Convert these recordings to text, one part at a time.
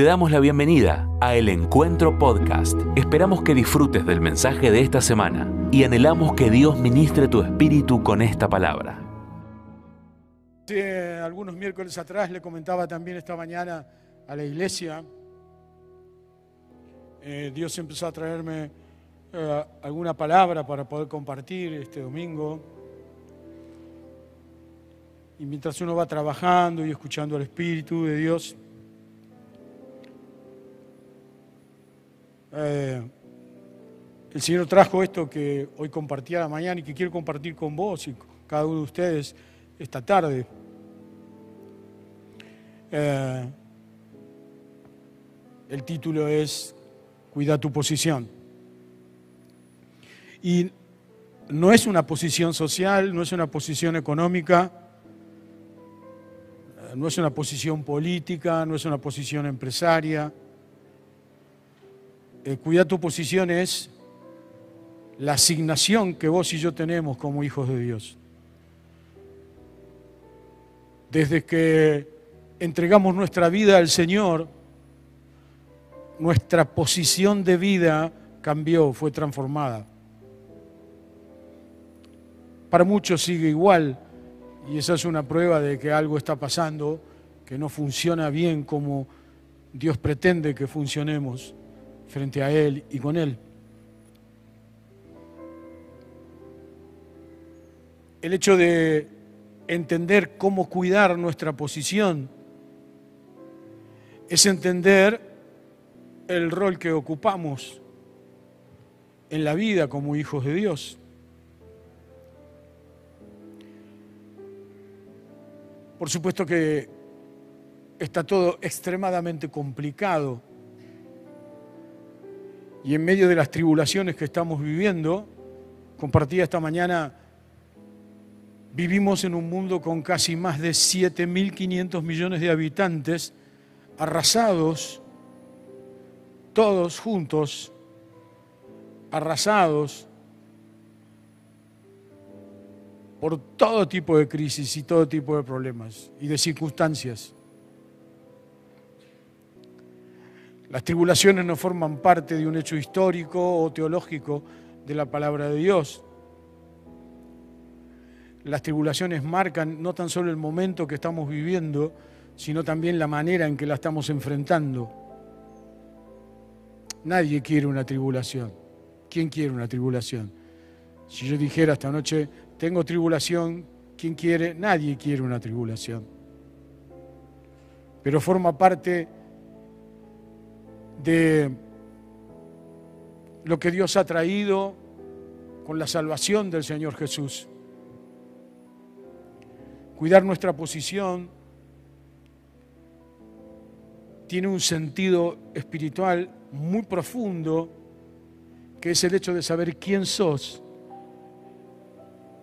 Te damos la bienvenida a El Encuentro Podcast. Esperamos que disfrutes del mensaje de esta semana y anhelamos que Dios ministre tu espíritu con esta palabra. Hace algunos miércoles atrás le comentaba también esta mañana a la iglesia. eh, Dios empezó a traerme eh, alguna palabra para poder compartir este domingo. Y mientras uno va trabajando y escuchando al Espíritu de Dios, eh, el Señor trajo esto que hoy compartí a la mañana y que quiero compartir con vos y con cada uno de ustedes esta tarde. Eh, el título es Cuida tu posición. Y no es una posición social, no es una posición económica, eh, no es una posición política, no es una posición empresaria. Eh, cuida tu posición es la asignación que vos y yo tenemos como hijos de Dios. Desde que entregamos nuestra vida al Señor, nuestra posición de vida cambió, fue transformada. Para muchos sigue igual y esa es una prueba de que algo está pasando, que no funciona bien como Dios pretende que funcionemos frente a Él y con Él. El hecho de entender cómo cuidar nuestra posición es entender el rol que ocupamos en la vida como hijos de Dios. Por supuesto que está todo extremadamente complicado y en medio de las tribulaciones que estamos viviendo, compartía esta mañana, vivimos en un mundo con casi más de 7.500 millones de habitantes arrasados, todos juntos, arrasados por todo tipo de crisis y todo tipo de problemas y de circunstancias. Las tribulaciones no forman parte de un hecho histórico o teológico de la palabra de Dios. Las tribulaciones marcan no tan solo el momento que estamos viviendo, sino también la manera en que la estamos enfrentando. Nadie quiere una tribulación. ¿Quién quiere una tribulación? Si yo dijera esta noche, tengo tribulación, ¿quién quiere? Nadie quiere una tribulación. Pero forma parte de lo que Dios ha traído con la salvación del Señor Jesús. Cuidar nuestra posición tiene un sentido espiritual muy profundo, que es el hecho de saber quién sos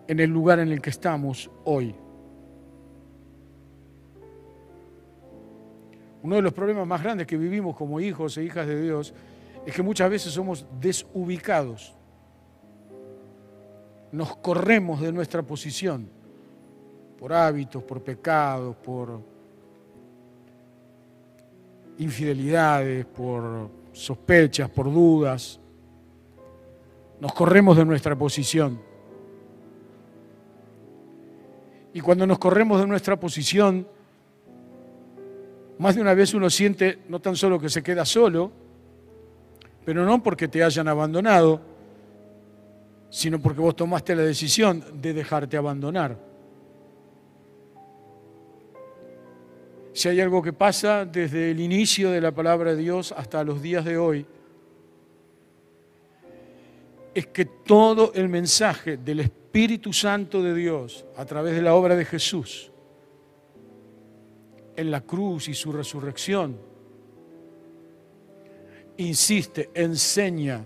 en el lugar en el que estamos hoy. Uno de los problemas más grandes que vivimos como hijos e hijas de Dios es que muchas veces somos desubicados. Nos corremos de nuestra posición por hábitos, por pecados, por infidelidades, por sospechas, por dudas. Nos corremos de nuestra posición. Y cuando nos corremos de nuestra posición, más de una vez uno siente no tan solo que se queda solo, pero no porque te hayan abandonado, sino porque vos tomaste la decisión de dejarte abandonar. Si hay algo que pasa desde el inicio de la palabra de Dios hasta los días de hoy, es que todo el mensaje del Espíritu Santo de Dios a través de la obra de Jesús en la cruz y su resurrección, insiste, enseña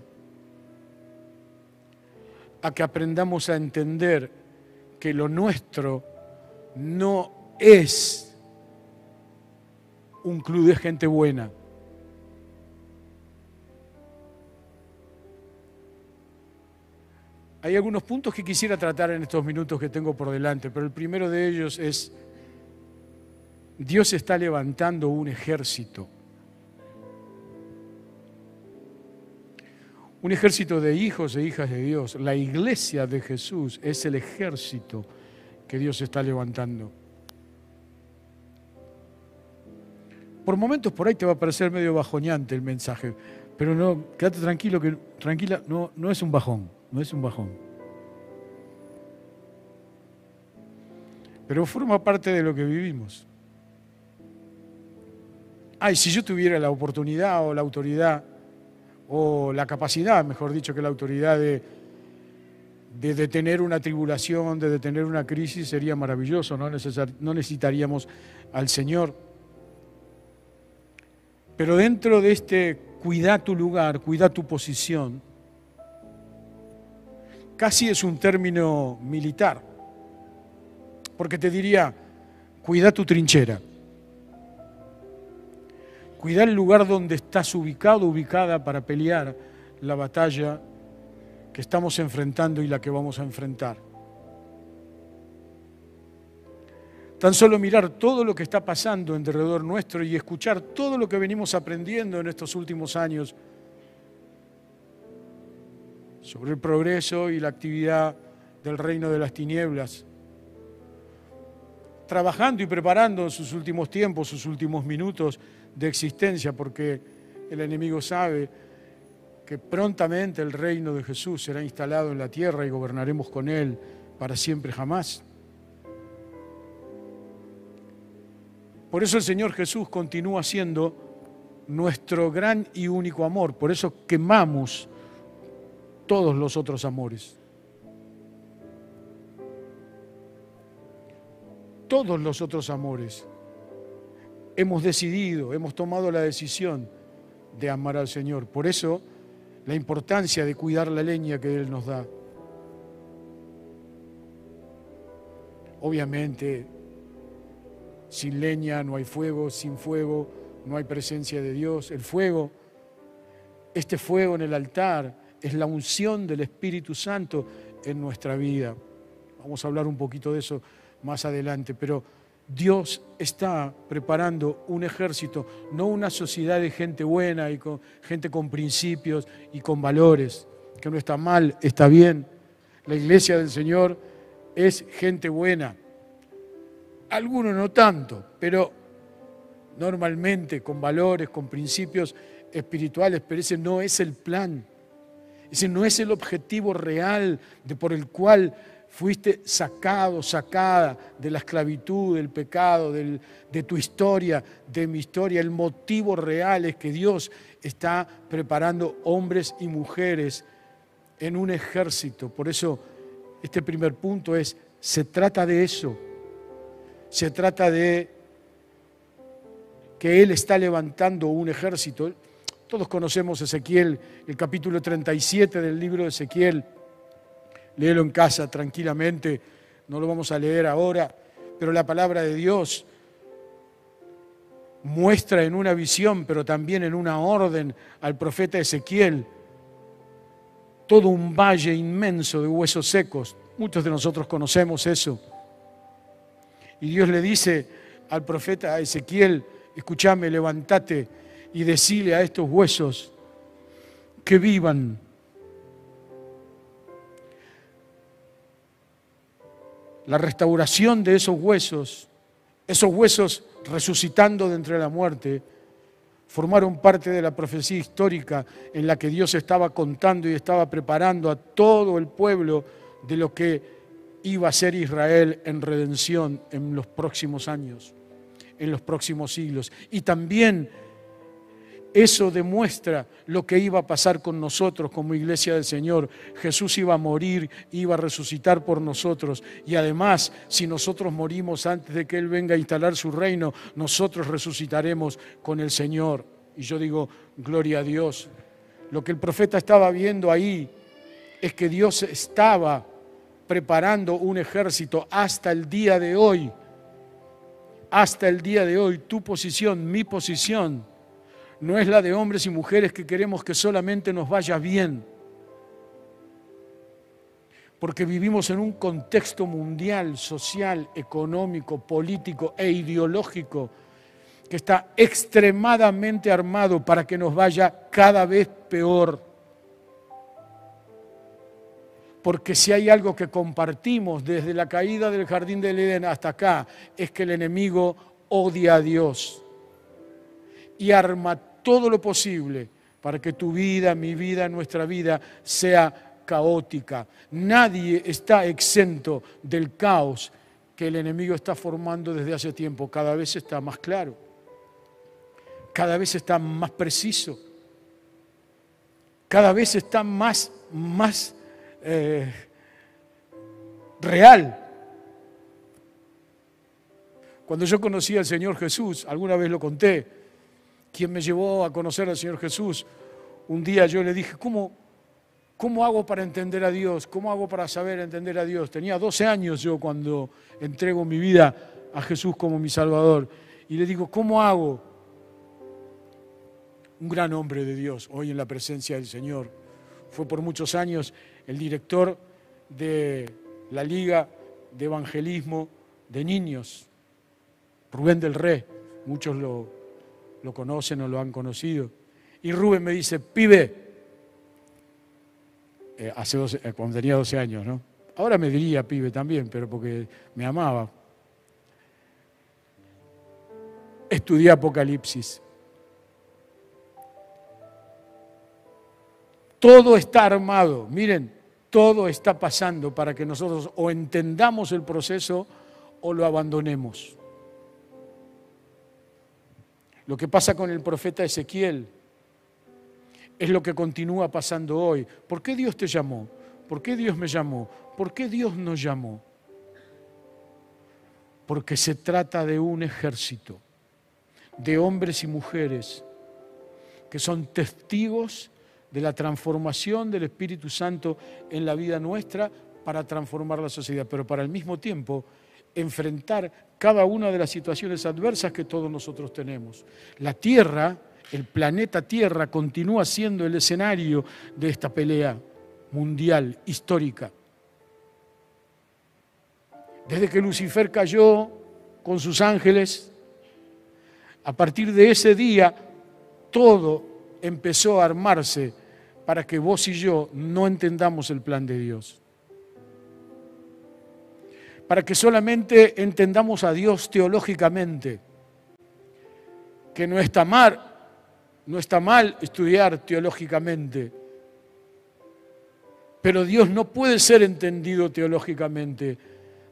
a que aprendamos a entender que lo nuestro no es un club de gente buena. Hay algunos puntos que quisiera tratar en estos minutos que tengo por delante, pero el primero de ellos es, Dios está levantando un ejército. Un ejército de hijos e hijas de Dios. La iglesia de Jesús es el ejército que Dios está levantando. Por momentos por ahí te va a parecer medio bajoneante el mensaje, pero no, quédate tranquilo que tranquila, no, no es un bajón, no es un bajón. Pero forma parte de lo que vivimos. Ay, si yo tuviera la oportunidad o la autoridad o la capacidad, mejor dicho, que la autoridad de, de detener una tribulación, de detener una crisis, sería maravilloso, no, no necesitaríamos al Señor. Pero dentro de este cuida tu lugar, cuida tu posición, casi es un término militar, porque te diría, cuida tu trinchera, cuida el lugar donde estás ubicado, ubicada para pelear la batalla que estamos enfrentando y la que vamos a enfrentar. Tan solo mirar todo lo que está pasando en derredor nuestro y escuchar todo lo que venimos aprendiendo en estos últimos años sobre el progreso y la actividad del reino de las tinieblas, trabajando y preparando en sus últimos tiempos, sus últimos minutos de existencia, porque el enemigo sabe que prontamente el reino de Jesús será instalado en la tierra y gobernaremos con él para siempre jamás. Por eso el Señor Jesús continúa siendo nuestro gran y único amor. Por eso quemamos todos los otros amores. Todos los otros amores. Hemos decidido, hemos tomado la decisión de amar al Señor. Por eso la importancia de cuidar la leña que Él nos da. Obviamente sin leña no hay fuego, sin fuego no hay presencia de Dios. El fuego, este fuego en el altar, es la unción del Espíritu Santo en nuestra vida. Vamos a hablar un poquito de eso más adelante, pero Dios está preparando un ejército, no una sociedad de gente buena y gente con principios y con valores, que no está mal, está bien. La iglesia del Señor es gente buena, algunos no tanto, pero normalmente con valores, con principios espirituales, pero ese no es el plan, ese no es el objetivo real de por el cual fuiste sacado, sacada de la esclavitud, del pecado, de tu historia, de mi historia. El motivo real es que Dios está preparando hombres y mujeres en un ejército. Por eso este primer punto es, se trata de eso, se trata de que Él está levantando un ejército. Todos conocemos Ezequiel, el capítulo 37 del libro de Ezequiel. Léelo en casa tranquilamente, no lo vamos a leer ahora, pero la palabra de Dios muestra en una visión, pero también en una orden al profeta Ezequiel, todo un valle inmenso de huesos secos. Muchos de nosotros conocemos eso. Y Dios le dice al profeta Ezequiel, escúchame, levántate y decile a estos huesos que vivan. La restauración de esos huesos, esos huesos resucitando de entre la muerte, formaron parte de la profecía histórica en la que Dios estaba contando y estaba preparando a todo el pueblo de lo que iba a ser Israel en redención en los próximos años, en los próximos siglos. Y también eso demuestra lo que iba a pasar con nosotros como iglesia del Señor. Jesús iba a morir, iba a resucitar por nosotros. Y además, si nosotros morimos antes de que Él venga a instalar su reino, nosotros resucitaremos con el Señor. Y yo digo, gloria a Dios. Lo que el profeta estaba viendo ahí es que Dios estaba preparando un ejército hasta el día de hoy. Hasta el día de hoy, tu posición, mi posición, no es la de hombres y mujeres que queremos que solamente nos vaya bien. Porque vivimos en un contexto mundial, social, económico, político e ideológico que está extremadamente armado para que nos vaya cada vez peor Porque si hay algo que compartimos desde la caída del jardín del Edén hasta acá, es que el enemigo odia a Dios y arma todo lo posible para que tu vida, mi vida, nuestra vida sea caótica. Nadie está exento del caos que el enemigo está formando desde hace tiempo. Cada vez está más claro, cada vez está más preciso, cada vez está más, más eh, real. Cuando yo conocí al Señor Jesús, alguna vez lo conté, quien me llevó a conocer al Señor Jesús, un día yo le dije, ¿cómo, ¿cómo hago para entender a Dios? ¿Cómo hago para saber entender a Dios? Tenía 12 años yo cuando entrego mi vida a Jesús como mi Salvador. Y le digo, ¿cómo hago? Un gran hombre de Dios, hoy en la presencia del Señor. Fue por muchos años el director de la Liga de Evangelismo de Niños, Rubén del Rey. Muchos lo, lo conocen o lo han conocido. Y Rubén me dice, pibe, eh, hace eh, cuando tenía 12 años, ¿no? Ahora me diría pibe también, pero porque me amaba. Estudié Apocalipsis. Todo está armado, miren, todo está pasando para que nosotros o entendamos el proceso o lo abandonemos. Lo que pasa con el profeta Ezequiel es lo que continúa pasando hoy. ¿Por qué Dios te llamó? ¿Por qué Dios me llamó? ¿Por qué Dios nos llamó? Porque se trata de un ejército de hombres y mujeres que son testigos de la transformación del Espíritu Santo en la vida nuestra para transformar la sociedad, pero para al mismo tiempo enfrentar cada una de las situaciones adversas que todos nosotros tenemos. La tierra, el planeta Tierra, continúa siendo el escenario de esta pelea mundial, histórica. Desde que Lucifer cayó con sus ángeles, a partir de ese día todo empezó a armarse para que vos y yo no entendamos el plan de Dios para que solamente entendamos a Dios teológicamente, que no está mal, no está mal estudiar teológicamente, pero Dios no puede ser entendido teológicamente,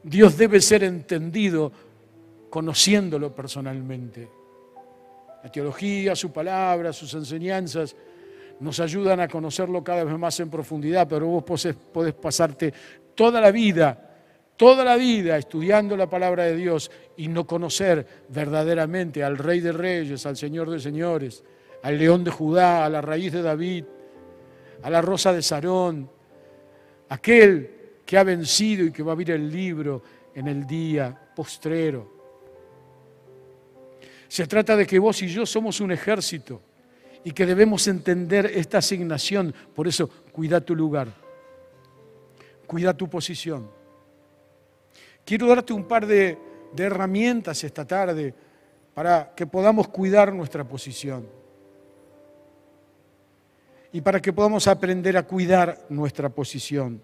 Dios debe ser entendido conociéndolo personalmente. La teología, su palabra, sus enseñanzas nos ayudan a conocerlo cada vez más en profundidad, pero vos podés, pasarte toda la vida toda la vida estudiando la palabra de Dios y no conocer verdaderamente al Rey de Reyes, al Señor de Señores, al León de Judá, a la raíz de David, a la rosa de Sarón, aquel que ha vencido y que va a abrir el libro en el día postrero. Se trata de que vos y yo somos un ejército y que debemos entender esta asignación. Por eso, cuida tu lugar, cuida tu posición Quiero darte un par de, herramientas esta tarde para que podamos cuidar nuestra posición y para que podamos aprender a cuidar nuestra posición.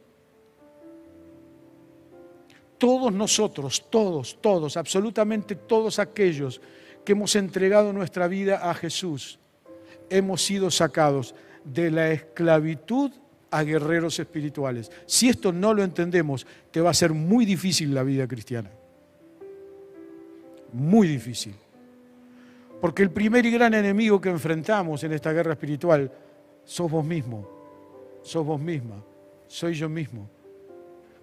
Todos nosotros, todos, todos, absolutamente todos aquellos que hemos entregado nuestra vida a Jesús, hemos sido sacados de la esclavitud a guerreros espirituales. Si esto no lo entendemos, te va a ser muy difícil la vida cristiana. Muy difícil. Porque el primer y gran enemigo que enfrentamos en esta guerra espiritual sos vos mismo, sos vos misma, soy yo mismo,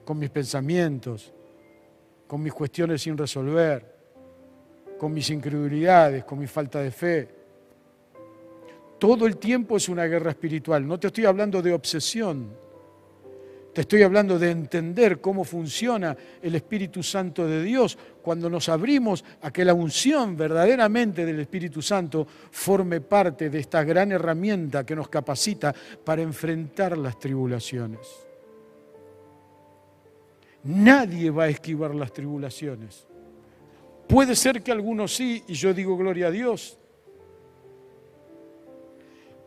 con mis pensamientos, con mis cuestiones sin resolver, con mis incredulidades, con mi falta de fe, todo el tiempo es una guerra espiritual. No te estoy hablando de obsesión. Te estoy hablando de entender cómo funciona el Espíritu Santo de Dios cuando nos abrimos a que la unción verdaderamente del Espíritu Santo forme parte de esta gran herramienta que nos capacita para enfrentar las tribulaciones. Nadie va a esquivar las tribulaciones. Puede ser que algunos sí, y yo digo gloria a Dios,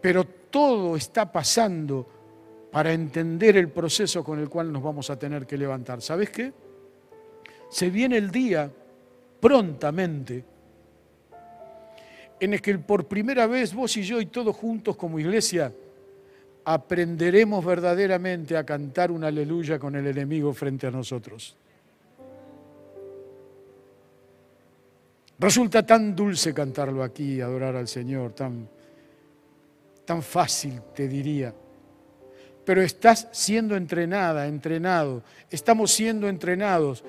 pero todo está pasando para entender el proceso con el cual nos vamos a tener que levantar. ¿Sabes qué? Se viene el día prontamente en el que por primera vez vos y yo y todos juntos como iglesia aprenderemos verdaderamente a cantar una aleluya con el enemigo frente a nosotros. Resulta tan dulce cantarlo aquí, adorar al Señor, tan, tan fácil, te diría. Pero estás siendo entrenada, entrenado, estamos siendo entrenados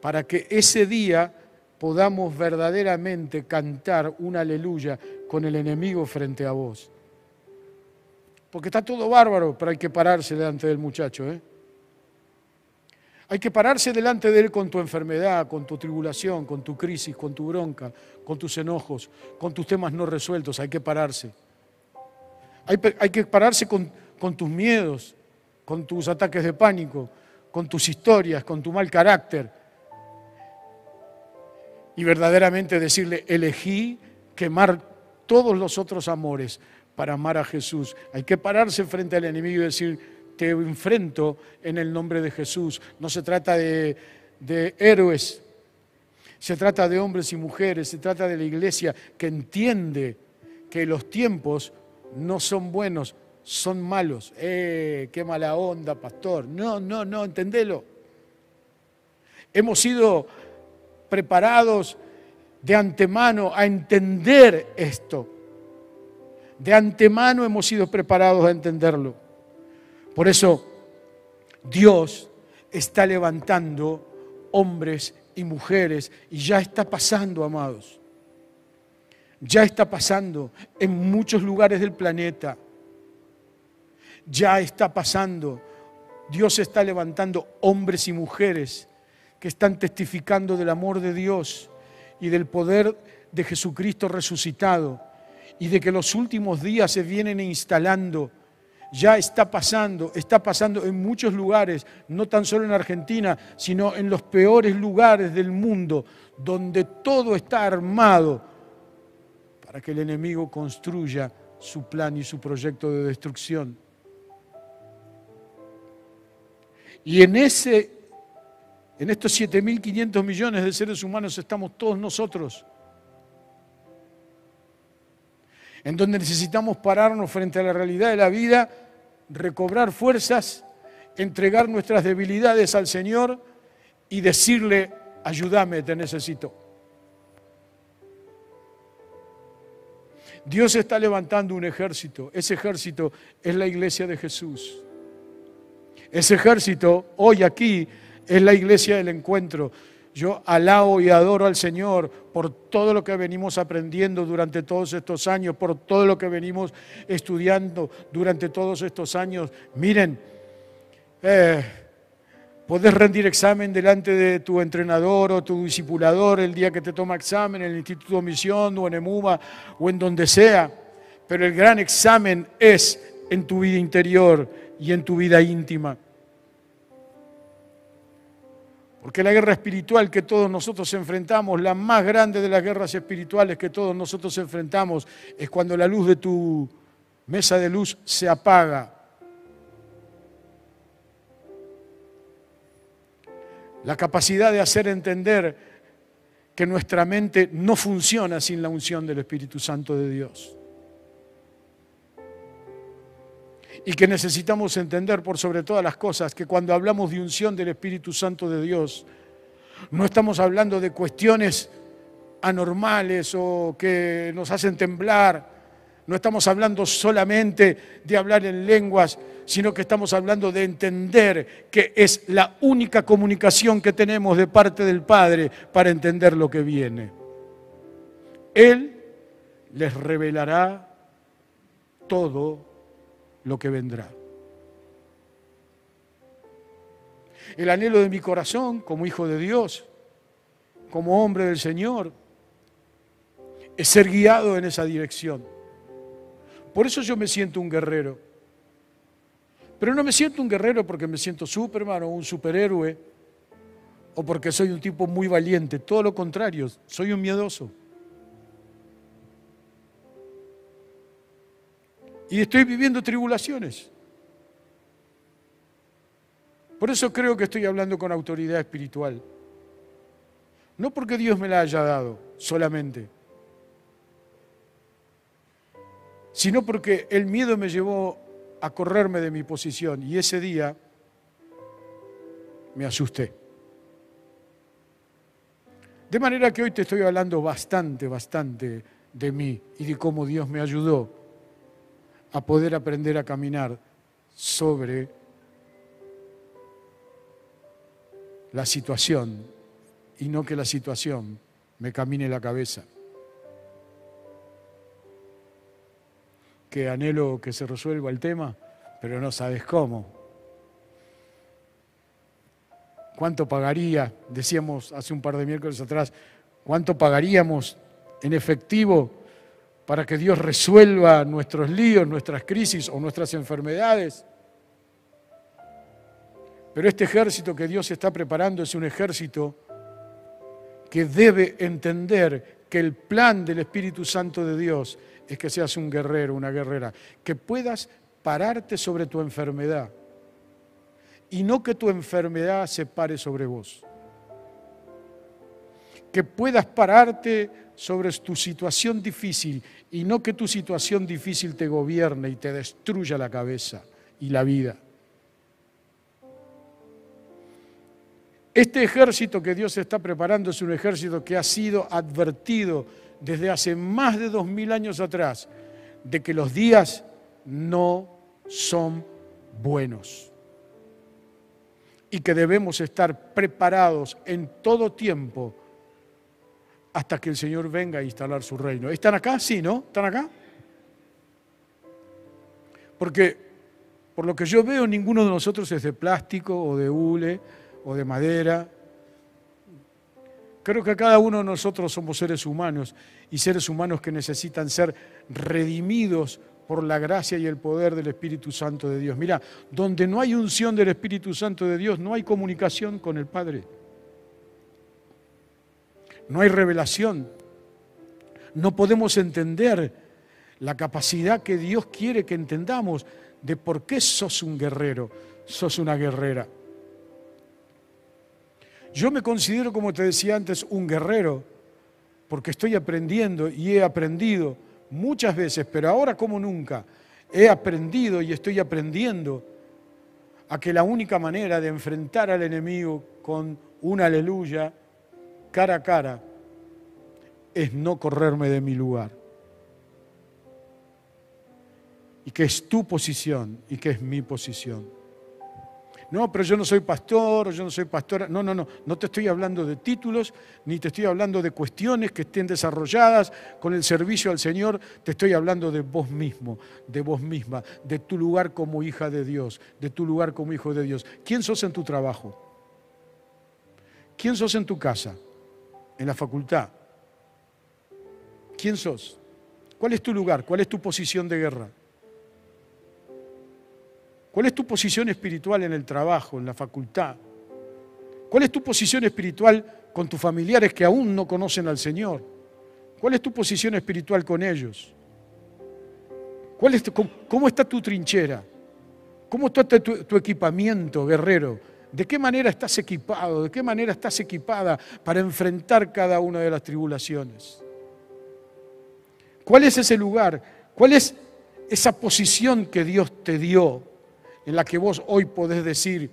para que ese día podamos verdaderamente cantar una aleluya con el enemigo frente a vos. Porque está todo bárbaro, pero hay que pararse delante del muchacho. ¿eh? Hay que pararse delante de él con tu enfermedad, con tu tribulación, con tu crisis, con tu bronca, con tus enojos, con tus temas no resueltos. Hay que pararse. Hay, que pararse con, con tus miedos, con tus ataques de pánico, con tus historias, con tu mal carácter y verdaderamente decirle, elegí quemar todos los otros amores para amar a Jesús. Hay que pararse frente al enemigo y decir, te enfrento en el nombre de Jesús. No se trata de, de héroes, se trata de hombres y mujeres, se trata de la iglesia que entiende que los tiempos no son buenos, son malos. ¡Eh, qué mala onda, pastor! No, no, no, entendelo. Hemos sido preparados de antemano a entender esto. De antemano hemos sido preparados a entenderlo. Por eso Dios está levantando hombres y mujeres y ya está pasando, amados. Ya está pasando en muchos lugares del planeta. Ya está pasando. Dios está levantando hombres y mujeres que están testificando del amor de Dios y del poder de Jesucristo resucitado y de que los últimos días se vienen instalando. Ya está pasando, está pasando en muchos lugares, no tan solo en Argentina, sino en los peores lugares del mundo, donde todo está armado para que el enemigo construya su plan y su proyecto de destrucción. Y en ese en estos 7.500 millones de seres humanos estamos todos nosotros, en donde necesitamos pararnos frente a la realidad de la vida, recobrar fuerzas, entregar nuestras debilidades al Señor y decirle, ayúdame, te necesito. Dios está levantando un ejército. Ese ejército es la iglesia de Jesús. Ese ejército hoy aquí es la iglesia del encuentro. Yo alabo y adoro al Señor por todo lo que venimos aprendiendo durante todos estos años, por todo lo que venimos estudiando durante todos estos años. Miren, eh, podés rendir examen delante de tu entrenador o tu discipulador el día que te toma examen en el Instituto de Misión o en EMUMA o en donde sea, pero el gran examen es en tu vida interior y en tu vida íntima. Porque la guerra espiritual que todos nosotros enfrentamos, la más grande de las guerras espirituales que todos nosotros enfrentamos, es cuando la luz de tu mesa de luz se apaga. La capacidad de hacer entender que nuestra mente no funciona sin la unción del Espíritu Santo de Dios. y que necesitamos entender por sobre todas las cosas que cuando hablamos de unción del Espíritu Santo de Dios, no estamos hablando de cuestiones anormales o que nos hacen temblar, no estamos hablando solamente de hablar en lenguas, sino que estamos hablando de entender que es la única comunicación que tenemos de parte del Padre para entender lo que viene. Él les revelará todo lo que vendrá. El anhelo de mi corazón como hijo de Dios, como hombre del Señor, es ser guiado en esa dirección. Por eso yo me siento un guerrero. Pero no me siento un guerrero porque me siento Superman o un superhéroe o porque soy un tipo muy valiente. Todo lo contrario, soy un miedoso. y estoy viviendo tribulaciones. Por eso creo que estoy hablando con autoridad espiritual. No porque Dios me la haya dado solamente, sino porque el miedo me llevó a correrme de mi posición y ese día me asusté. De manera que hoy te estoy hablando bastante, bastante de mí y de cómo Dios me ayudó a poder aprender a caminar sobre la situación y no que la situación me camine la cabeza. Que anhelo que se resuelva el tema, pero no sabes cómo. ¿Cuánto pagaría? Decíamos hace un par de miércoles atrás, ¿cuánto pagaríamos en efectivo para que Dios resuelva nuestros líos, nuestras crisis o nuestras enfermedades? Pero este ejército que Dios está preparando es un ejército que debe entender que el plan del Espíritu Santo de Dios es que seas un guerrero, una guerrera, que puedas pararte sobre tu enfermedad y no que tu enfermedad se pare sobre vos. Que puedas pararte sobre tu situación difícil y no que tu situación difícil te gobierne y te destruya la cabeza y la vida. Este ejército que Dios está preparando es un ejército que ha sido advertido desde hace más de dos mil años atrás de que los días no son buenos y que debemos estar preparados en todo tiempo hasta que el Señor venga a instalar su reino. ¿Están acá? Sí, ¿no? ¿Están acá? Porque por lo que yo veo, ninguno de nosotros es de plástico o de hule o de madera. Creo que cada uno de nosotros somos seres humanos y seres humanos que necesitan ser redimidos por la gracia y el poder del Espíritu Santo de Dios. Mira, donde no hay unción del Espíritu Santo de Dios, no hay comunicación con el Padre. No hay revelación. No podemos entender la capacidad que Dios quiere que entendamos de por qué sos un guerrero, sos una guerrera. Yo me considero, como te decía antes, un guerrero, porque estoy aprendiendo y he aprendido muchas veces, pero ahora como nunca, he aprendido y estoy aprendiendo a que la única manera de enfrentar al enemigo con una aleluya cara a cara es no correrme de mi lugar. Y que es tu posición y que es mi posición. No, pero yo no soy pastor, yo no soy pastora. No, no, no. No te estoy hablando de títulos, ni te estoy hablando de cuestiones que estén desarrolladas con el servicio al Señor. Te estoy hablando de vos mismo, de vos misma, de tu lugar como hija de Dios, de tu lugar como hijo de Dios. ¿Quién sos en tu trabajo? ¿Quién sos en tu casa? ¿En la facultad? ¿Quién sos? ¿Cuál es tu lugar? ¿Cuál es tu posición de guerra? ¿Cuál es tu posición espiritual en el trabajo, en la facultad? ¿Cuál es tu posición espiritual con tus familiares que aún no conocen al Señor? ¿Cuál es tu posición espiritual con ellos? ¿Cuál es cómo, está tu trinchera? ¿Cómo está tu, tu equipamiento, guerrero? ¿De qué manera estás equipado? ¿De qué manera estás equipada para enfrentar cada una de las tribulaciones? ¿Cuál es ese lugar? ¿Cuál es esa posición que Dios te dio en la que vos hoy podés decir,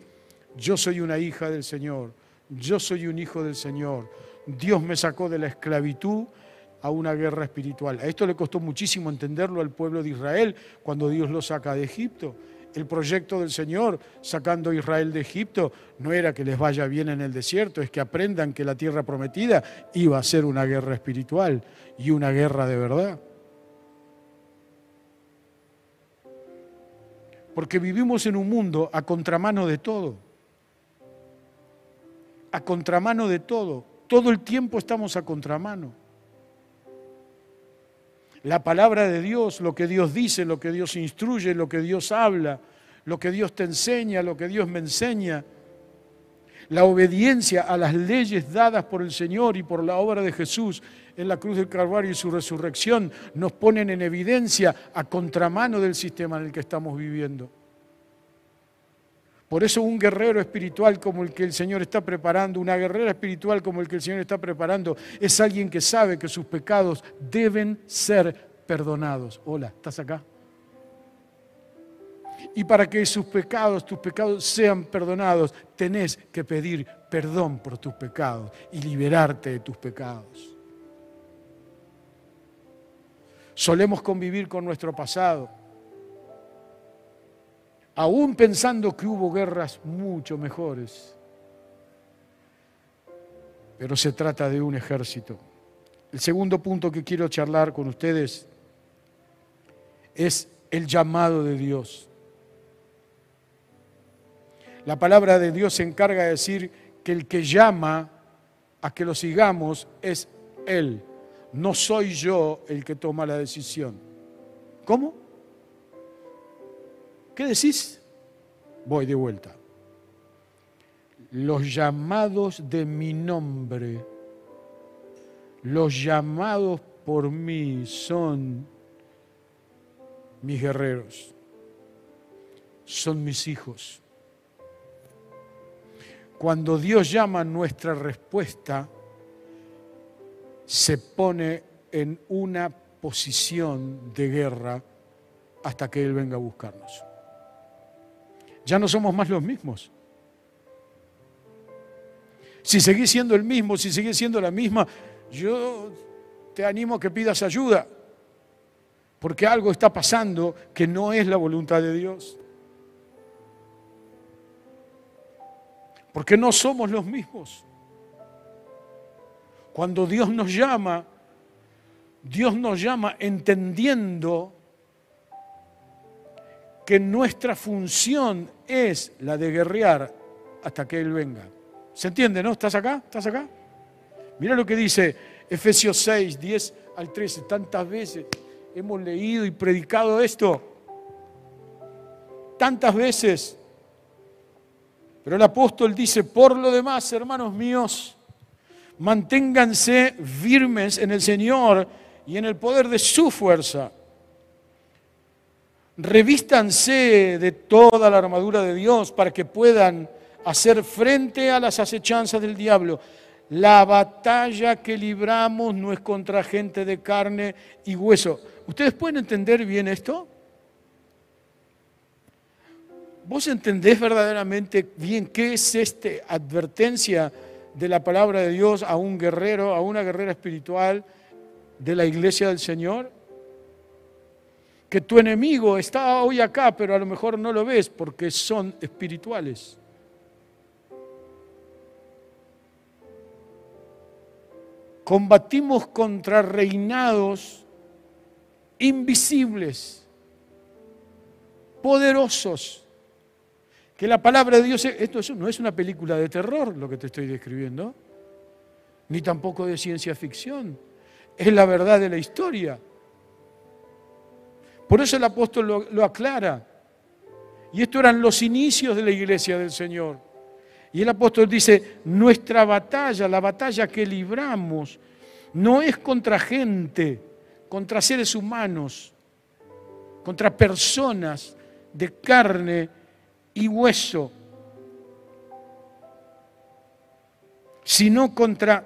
yo soy una hija del Señor, yo soy un hijo del Señor, Dios me sacó de la esclavitud a una guerra espiritual. A esto le costó muchísimo entenderlo al pueblo de Israel cuando Dios lo saca de Egipto. El proyecto del Señor sacando a Israel de Egipto no era que les vaya bien en el desierto, es que aprendan que la tierra prometida iba a ser una guerra espiritual y una guerra de verdad. Porque vivimos en un mundo a contramano de todo. A contramano de todo. Todo el tiempo estamos a contramano. La palabra de Dios, lo que Dios dice, lo que Dios instruye, lo que Dios habla, lo que Dios te enseña, lo que Dios me enseña, la obediencia a las leyes dadas por el Señor y por la obra de Jesús en la cruz del Calvario y su resurrección nos ponen en evidencia a contramano del sistema en el que estamos viviendo. Por eso un guerrero espiritual como el que el Señor está preparando, una guerrera espiritual como el que el Señor está preparando, es alguien que sabe que sus pecados deben ser perdonados. Hola, ¿estás acá? Y para que sus pecados, tus pecados sean perdonados, tenés que pedir perdón por tus pecados y liberarte de tus pecados. Solemos convivir con nuestro pasado, aún pensando que hubo guerras mucho mejores. Pero se trata de un ejército. El segundo punto que quiero charlar con ustedes es el llamado de Dios. La palabra de Dios se encarga de decir que el que llama a que lo sigamos es Él. No soy yo el que toma la decisión. ¿Cómo? ¿Qué decís? Voy de vuelta. Los llamados de mi nombre, los llamados por mí son mis guerreros, son mis hijos. Cuando Dios llama, nuestra respuesta se pone en una posición de guerra hasta que Él venga a buscarnos. Ya no somos más los mismos. Si seguís siendo el mismo, si seguís siendo la misma, yo te animo a que pidas ayuda, porque algo está pasando que no es la voluntad de Dios. Porque no somos los mismos. Cuando Dios nos llama, Dios nos llama entendiendo que nuestra función es la de guerrear hasta que Él venga. ¿Se entiende, no? ¿Estás acá? ¿Estás acá? Mira lo que dice Efesios 6, 10 al 13. Tantas veces hemos leído y predicado esto. Tantas veces pero el apóstol dice, por lo demás, hermanos míos, manténganse firmes en el Señor y en el poder de su fuerza. Revístanse de toda la armadura de Dios para que puedan hacer frente a las acechanzas del diablo. La batalla que libramos no es contra gente de carne y hueso. ¿Ustedes pueden entender bien esto? ¿Vos entendés verdaderamente bien qué es esta advertencia de la palabra de Dios a un guerrero, a una guerrera espiritual de la iglesia del Señor? Que tu enemigo está hoy acá, pero a lo mejor no lo ves porque son espirituales. Combatimos contra reinados invisibles, poderosos, que la palabra de Dios, esto no es una película de terror lo que te estoy describiendo, ni tampoco de ciencia ficción, es la verdad de la historia. Por eso el apóstol lo, lo aclara. Y esto eran los inicios de la iglesia del Señor. Y el apóstol dice, nuestra batalla, la batalla que libramos, no es contra gente, contra seres humanos, contra personas de carne y hueso, sino contra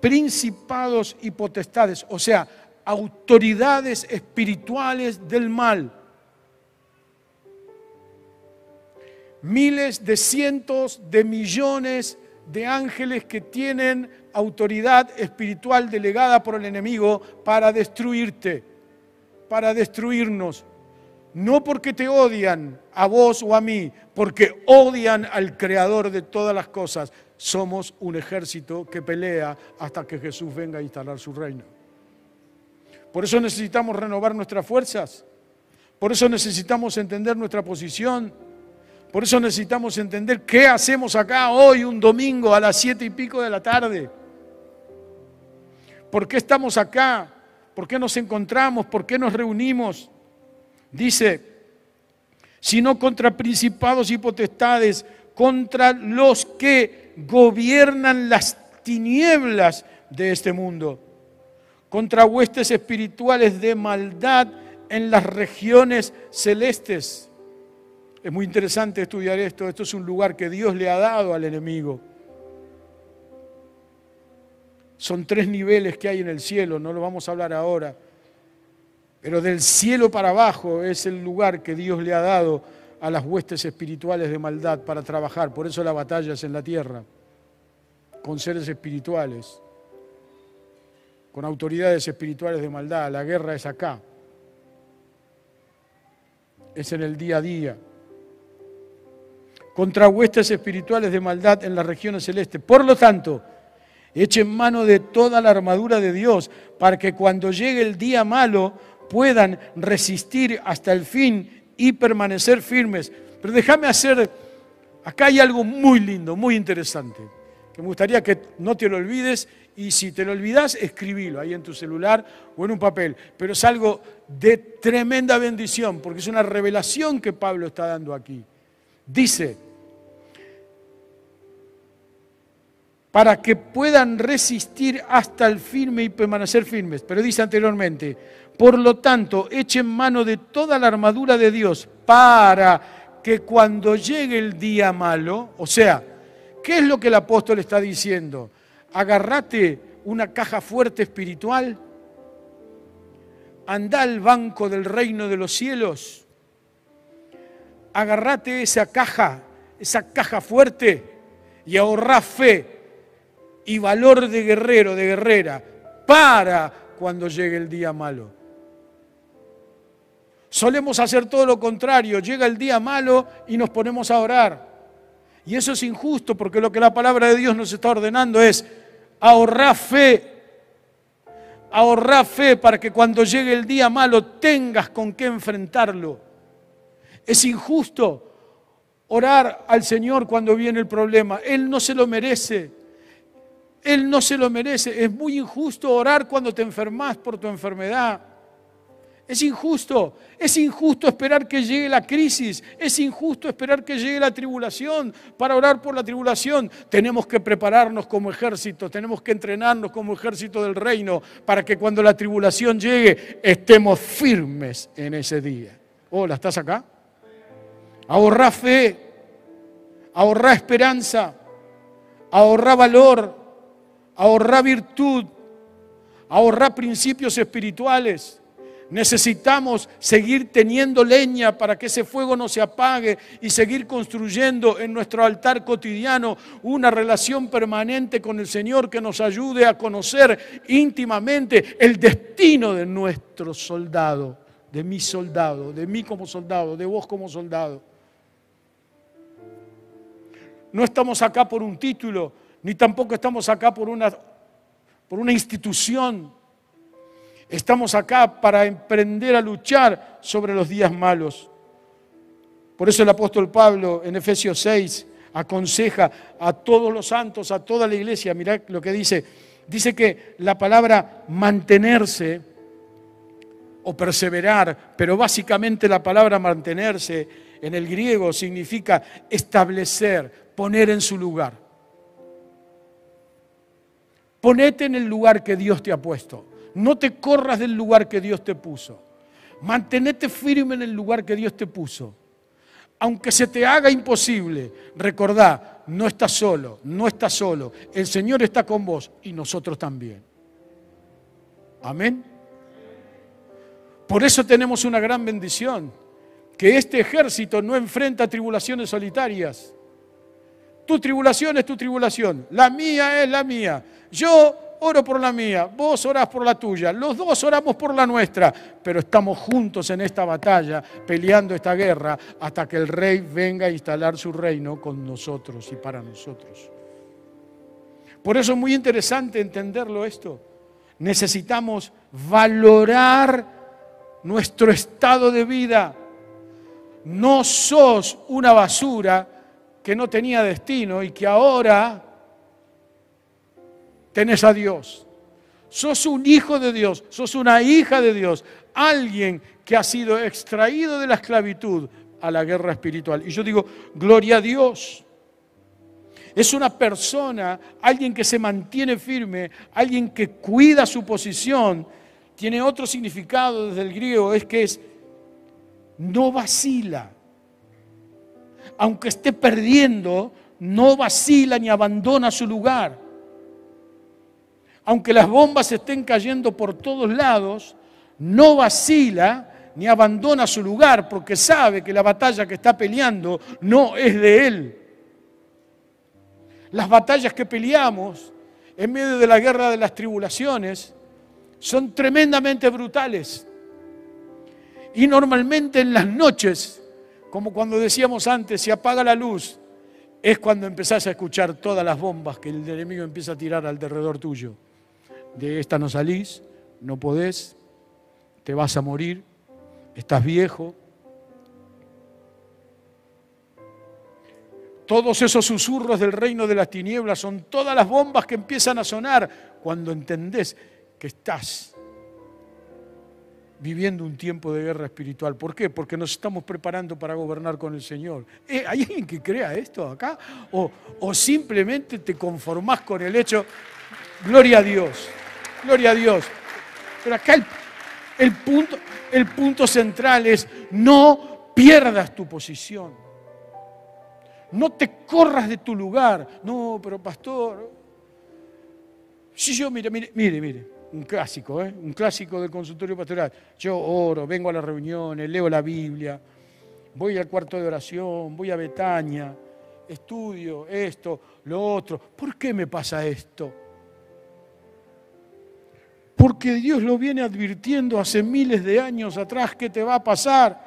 principados y potestades, o sea, autoridades espirituales del mal. Miles de cientos de millones de ángeles que tienen autoridad espiritual delegada por el enemigo para destruirte, para destruirnos, no porque te odian a vos o a mí, porque odian al creador de todas las cosas. Somos un ejército que pelea hasta que Jesús venga a instalar su reino. Por eso necesitamos renovar nuestras fuerzas. Por eso necesitamos entender nuestra posición. Por eso necesitamos entender qué hacemos acá hoy, un domingo a las siete y pico de la tarde. ¿Por qué estamos acá? ¿Por qué nos encontramos? ¿Por qué nos reunimos? Dice, sino contra principados y potestades, contra los que gobiernan las tinieblas de este mundo, contra huestes espirituales de maldad en las regiones celestes. Es muy interesante estudiar esto. Esto es un lugar que Dios le ha dado al enemigo. Son tres niveles que hay en el cielo, no lo vamos a hablar ahora. Pero del cielo para abajo es el lugar que Dios le ha dado a las huestes espirituales de maldad para trabajar. Por eso la batalla es en la tierra, con seres espirituales, con autoridades espirituales de maldad. La guerra es acá, es en el día a día contra huestes espirituales de maldad en las regiones celestes. Por lo tanto, echen mano de toda la armadura de Dios para que cuando llegue el día malo puedan resistir hasta el fin y permanecer firmes. Pero déjame hacer, acá hay algo muy lindo, muy interesante, que me gustaría que no te lo olvides y si te lo olvidas, escribilo ahí en tu celular o en un papel. Pero es algo de tremenda bendición, porque es una revelación que Pablo está dando aquí. Dice, para que puedan resistir hasta el firme y permanecer firmes. Pero dice anteriormente, por lo tanto, echen mano de toda la armadura de Dios para que cuando llegue el día malo, o sea, ¿qué es lo que el apóstol está diciendo? Agarrate una caja fuerte espiritual, anda al banco del reino de los cielos, agarrate esa caja, esa caja fuerte y ahorrá fe y valor de guerrero, de guerrera, para cuando llegue el día malo. Solemos hacer todo lo contrario, llega el día malo y nos ponemos a orar. Y eso es injusto porque lo que la palabra de Dios nos está ordenando es ahorrar fe, ahorrar fe para que cuando llegue el día malo tengas con qué enfrentarlo. Es injusto orar al Señor cuando viene el problema, Él no se lo merece. Él no se lo merece. Es muy injusto orar cuando te enfermas por tu enfermedad. Es injusto, es injusto esperar que llegue la crisis, es injusto esperar que llegue la tribulación para orar por la tribulación. Tenemos que prepararnos como ejército, tenemos que entrenarnos como ejército del reino para que cuando la tribulación llegue estemos firmes en ese día. Hola, ¿estás acá? Ahorra fe, ahorra esperanza, ahorra valor, ahorrar virtud, ahorrar principios espirituales. Necesitamos seguir teniendo leña para que ese fuego no se apague y seguir construyendo en nuestro altar cotidiano una relación permanente con el Señor que nos ayude a conocer íntimamente el destino de nuestro soldado, de mi soldado, de mí como soldado, de vos como soldado. No estamos acá por un título, ni tampoco estamos acá por una, por una institución. Estamos acá para emprender a luchar sobre los días malos. Por eso el apóstol Pablo en Efesios 6 aconseja a todos los santos, a toda la iglesia, mirad lo que dice, dice que la palabra mantenerse o perseverar, pero básicamente la palabra mantenerse en el griego significa establecer, poner en su lugar. Ponete en el lugar que Dios te ha puesto. No te corras del lugar que Dios te puso. Mantenete firme en el lugar que Dios te puso. Aunque se te haga imposible, recordá, no estás solo, no estás solo. El Señor está con vos y nosotros también. Amén. Por eso tenemos una gran bendición, que este ejército no enfrenta tribulaciones solitarias. Tu tribulación es tu tribulación, la mía es la mía. Yo oro por la mía, vos orás por la tuya, los dos oramos por la nuestra, pero estamos juntos en esta batalla, peleando esta guerra, hasta que el rey venga a instalar su reino con nosotros y para nosotros. Por eso es muy interesante entenderlo esto. Necesitamos valorar nuestro estado de vida. No sos una basura que no tenía destino y que ahora tenés a Dios. Sos un hijo de Dios, sos una hija de Dios, alguien que ha sido extraído de la esclavitud a la guerra espiritual. Y yo digo, gloria a Dios. Es una persona, alguien que se mantiene firme, alguien que cuida su posición. Tiene otro significado desde el griego, es que es no vacila. Aunque esté perdiendo, no vacila ni abandona su lugar. Aunque las bombas estén cayendo por todos lados, no vacila ni abandona su lugar porque sabe que la batalla que está peleando no es de él. Las batallas que peleamos en medio de la guerra de las tribulaciones son tremendamente brutales. Y normalmente en las noches, como cuando decíamos antes, se apaga la luz, es cuando empezás a escuchar todas las bombas que el enemigo empieza a tirar alrededor tuyo. De esta no salís, no podés, te vas a morir, estás viejo. Todos esos susurros del reino de las tinieblas son todas las bombas que empiezan a sonar cuando entendés que estás viviendo un tiempo de guerra espiritual. ¿Por qué? Porque nos estamos preparando para gobernar con el Señor. Eh, ¿Hay alguien que crea esto acá? ¿O, ¿O, simplemente te conformás con el hecho, gloria a Dios, gloria a Dios? Pero acá el, el punto, el punto central es no pierdas tu posición. No te corras de tu lugar. No, pero pastor. Si yo, mire, mire, mire, mire, un clásico, ¿eh? un clásico del consultorio pastoral. Yo oro, vengo a las reuniones, leo la Biblia, voy al cuarto de oración, voy a Betania, estudio esto, lo otro. ¿Por qué me pasa esto? Porque Dios lo viene advirtiendo hace miles de años atrás que te va a pasar.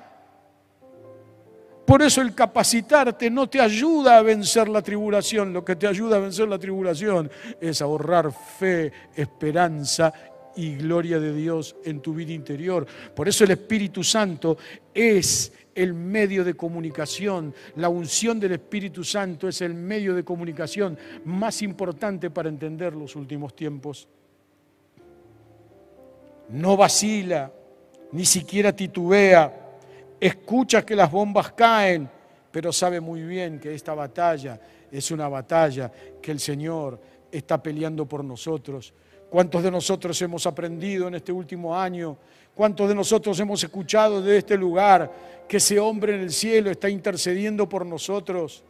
Por eso el capacitarte no te ayuda a vencer la tribulación. Lo que te ayuda a vencer la tribulación es ahorrar fe, esperanza y gloria de Dios en tu vida interior. Por eso el Espíritu Santo es el medio de comunicación. La unción del Espíritu Santo es el medio de comunicación más importante para entender los últimos tiempos no vacila, ni siquiera titubea, escucha que las bombas caen, pero sabe muy bien que esta batalla es una batalla que el Señor está peleando por nosotros. ¿Cuántos de nosotros hemos aprendido en este último año? ¿Cuántos de nosotros hemos escuchado de este lugar que ese hombre en el cielo está intercediendo por nosotros?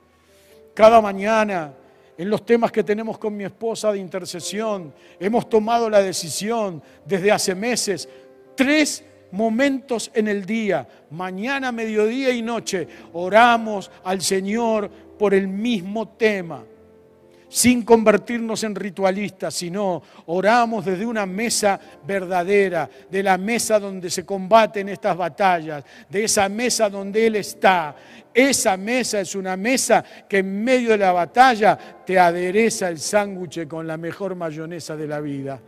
Cada mañana en los temas que tenemos con mi esposa de intercesión. Hemos tomado la decisión desde hace meses, tres momentos en el día, mañana, mediodía y noche, oramos al Señor por el mismo tema sin convertirnos en ritualistas, sino oramos desde una mesa verdadera, de la mesa donde se combaten estas batallas, de esa mesa donde Él está. Esa mesa es una mesa que en medio de la batalla te adereza el sándwich con la mejor mayonesa de la vida.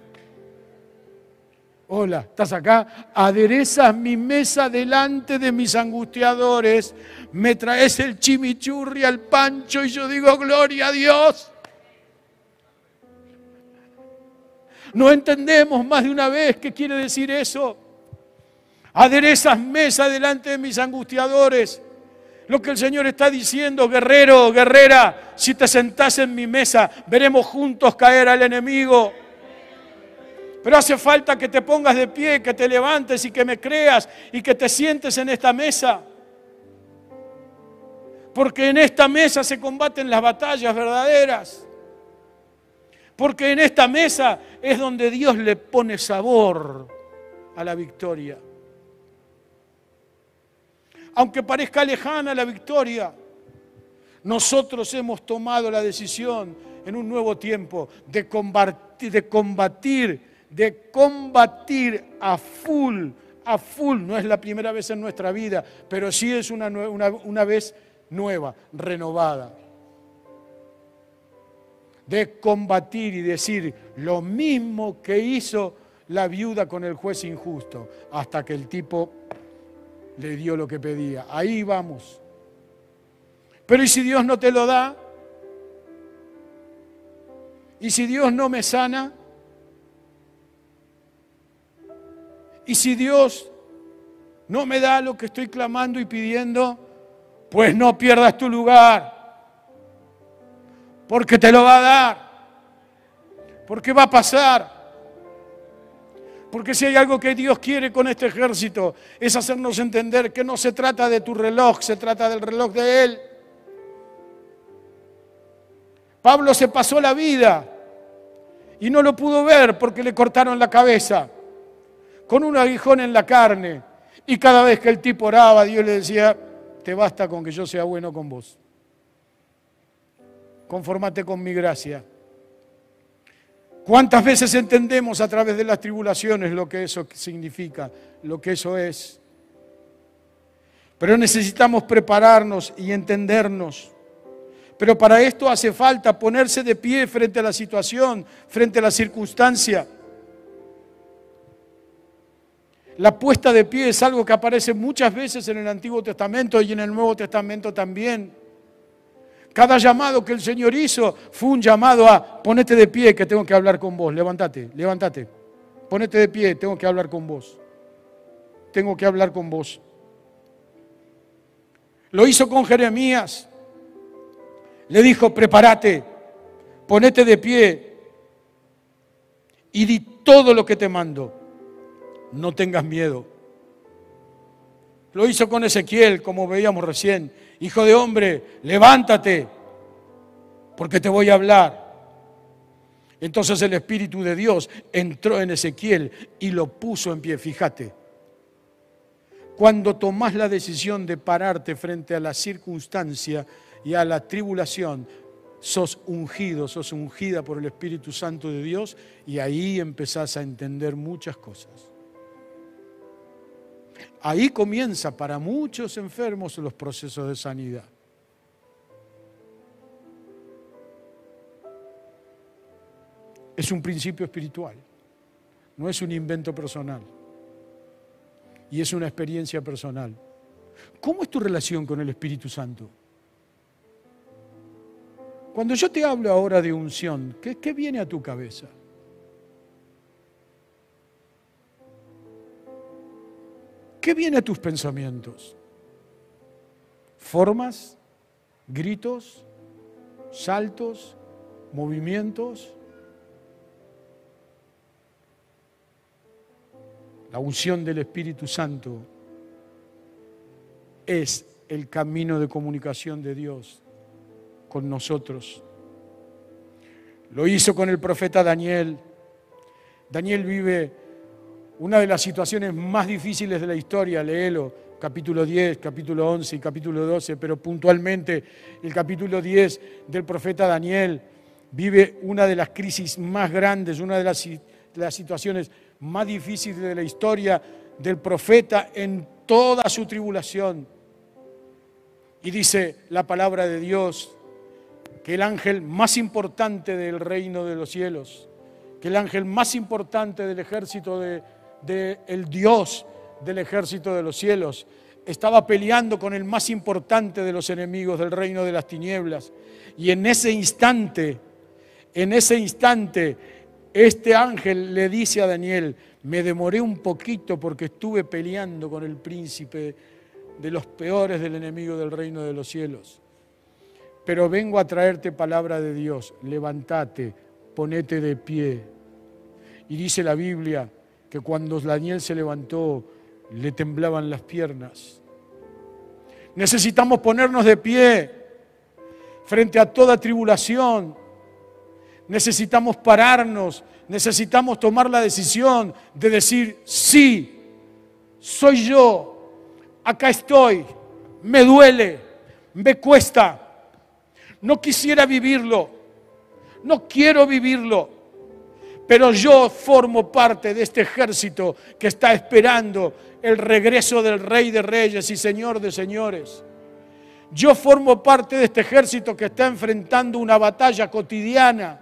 Hola, ¿estás acá? Aderezas mi mesa delante de mis angustiadores, me traes el chimichurri al pancho y yo digo, gloria a Dios. No entendemos más de una vez qué quiere decir eso. Aderezas mesa delante de mis angustiadores. Lo que el Señor está diciendo, guerrero, guerrera, si te sentás en mi mesa, veremos juntos caer al enemigo. Pero hace falta que te pongas de pie, que te levantes y que me creas y que te sientes en esta mesa. Porque en esta mesa se combaten las batallas verdaderas. Porque en esta mesa es donde Dios le pone sabor a la victoria. Aunque parezca lejana la victoria, nosotros hemos tomado la decisión en un nuevo tiempo de combatir, de combatir, de combatir a full, a full. No es la primera vez en nuestra vida, pero sí es una, una, una vez nueva, renovada de combatir y decir lo mismo que hizo la viuda con el juez injusto, hasta que el tipo le dio lo que pedía. Ahí vamos. Pero ¿y si Dios no te lo da? ¿Y si Dios no me sana? ¿Y si Dios no me da lo que estoy clamando y pidiendo? Pues no pierdas tu lugar porque te lo va a dar, porque va a pasar. Porque si hay algo que Dios quiere con este ejército es hacernos entender que no se trata de tu reloj, se trata del reloj de Él. Pablo se pasó la vida y no lo pudo ver porque le cortaron la cabeza con un aguijón en la carne. Y cada vez que el tipo oraba, Dios le decía, te basta con que yo sea bueno con vos. Conformate con mi gracia. ¿Cuántas veces entendemos a través de las tribulaciones lo que eso significa, lo que eso es? Pero necesitamos prepararnos y entendernos. Pero para esto hace falta ponerse de pie frente a la situación, frente a la circunstancia. La puesta de pie es algo que aparece muchas veces en el Antiguo Testamento y en el Nuevo Testamento también. Cada llamado que el Señor hizo fue un llamado a ponete de pie que tengo que hablar con vos. Levántate, levántate. Ponete de pie, tengo que hablar con vos. Tengo que hablar con vos. Lo hizo con Jeremías. Le dijo, prepárate, ponete de pie y di todo lo que te mando. No tengas miedo. Lo hizo con Ezequiel, como veíamos recién. Hijo de hombre, levántate, porque te voy a hablar. Entonces el Espíritu de Dios entró en Ezequiel y lo puso en pie. Fíjate, cuando tomás la decisión de pararte frente a la circunstancia y a la tribulación, sos ungido, sos ungida por el Espíritu Santo de Dios y ahí empezás a entender muchas cosas. Ahí comienza para muchos enfermos los procesos de sanidad. Es un principio espiritual, no es un invento personal y es una experiencia personal. ¿Cómo es tu relación con el Espíritu Santo? Cuando yo te hablo ahora de unción, ¿qué, viene a tu cabeza? ¿Qué viene a tus pensamientos? ¿Formas? ¿Gritos? ¿Saltos? ¿Movimientos? La unción del Espíritu Santo es el camino de comunicación de Dios con nosotros. Lo hizo con el profeta Daniel. Daniel vive una de las situaciones más difíciles de la historia, léelo, capítulo 10, capítulo 11 y capítulo 12, pero puntualmente el capítulo 10 del profeta Daniel vive una de las crisis más grandes, una de las, las situaciones más difíciles de la historia del profeta en toda su tribulación. Y dice la palabra de Dios que el ángel más importante del reino de los cielos, que el ángel más importante del ejército de, del Dios del ejército de los cielos. Estaba peleando con el más importante de los enemigos del reino de las tinieblas. Y en ese instante, en ese instante, este ángel le dice a Daniel, me demoré un poquito porque estuve peleando con el príncipe de los peores del enemigo del reino de los cielos. Pero vengo a traerte palabra de Dios, levántate, ponete de pie. Y dice la Biblia, que cuando Daniel se levantó le temblaban las piernas. Necesitamos ponernos de pie frente a toda tribulación. Necesitamos pararnos, necesitamos tomar la decisión de decir, sí, soy yo, acá estoy, me duele, me cuesta, no quisiera vivirlo, no quiero vivirlo pero yo formo parte de este ejército que está esperando el regreso del Rey de Reyes y Señor de Señores. Yo formo parte de este ejército que está enfrentando una batalla cotidiana,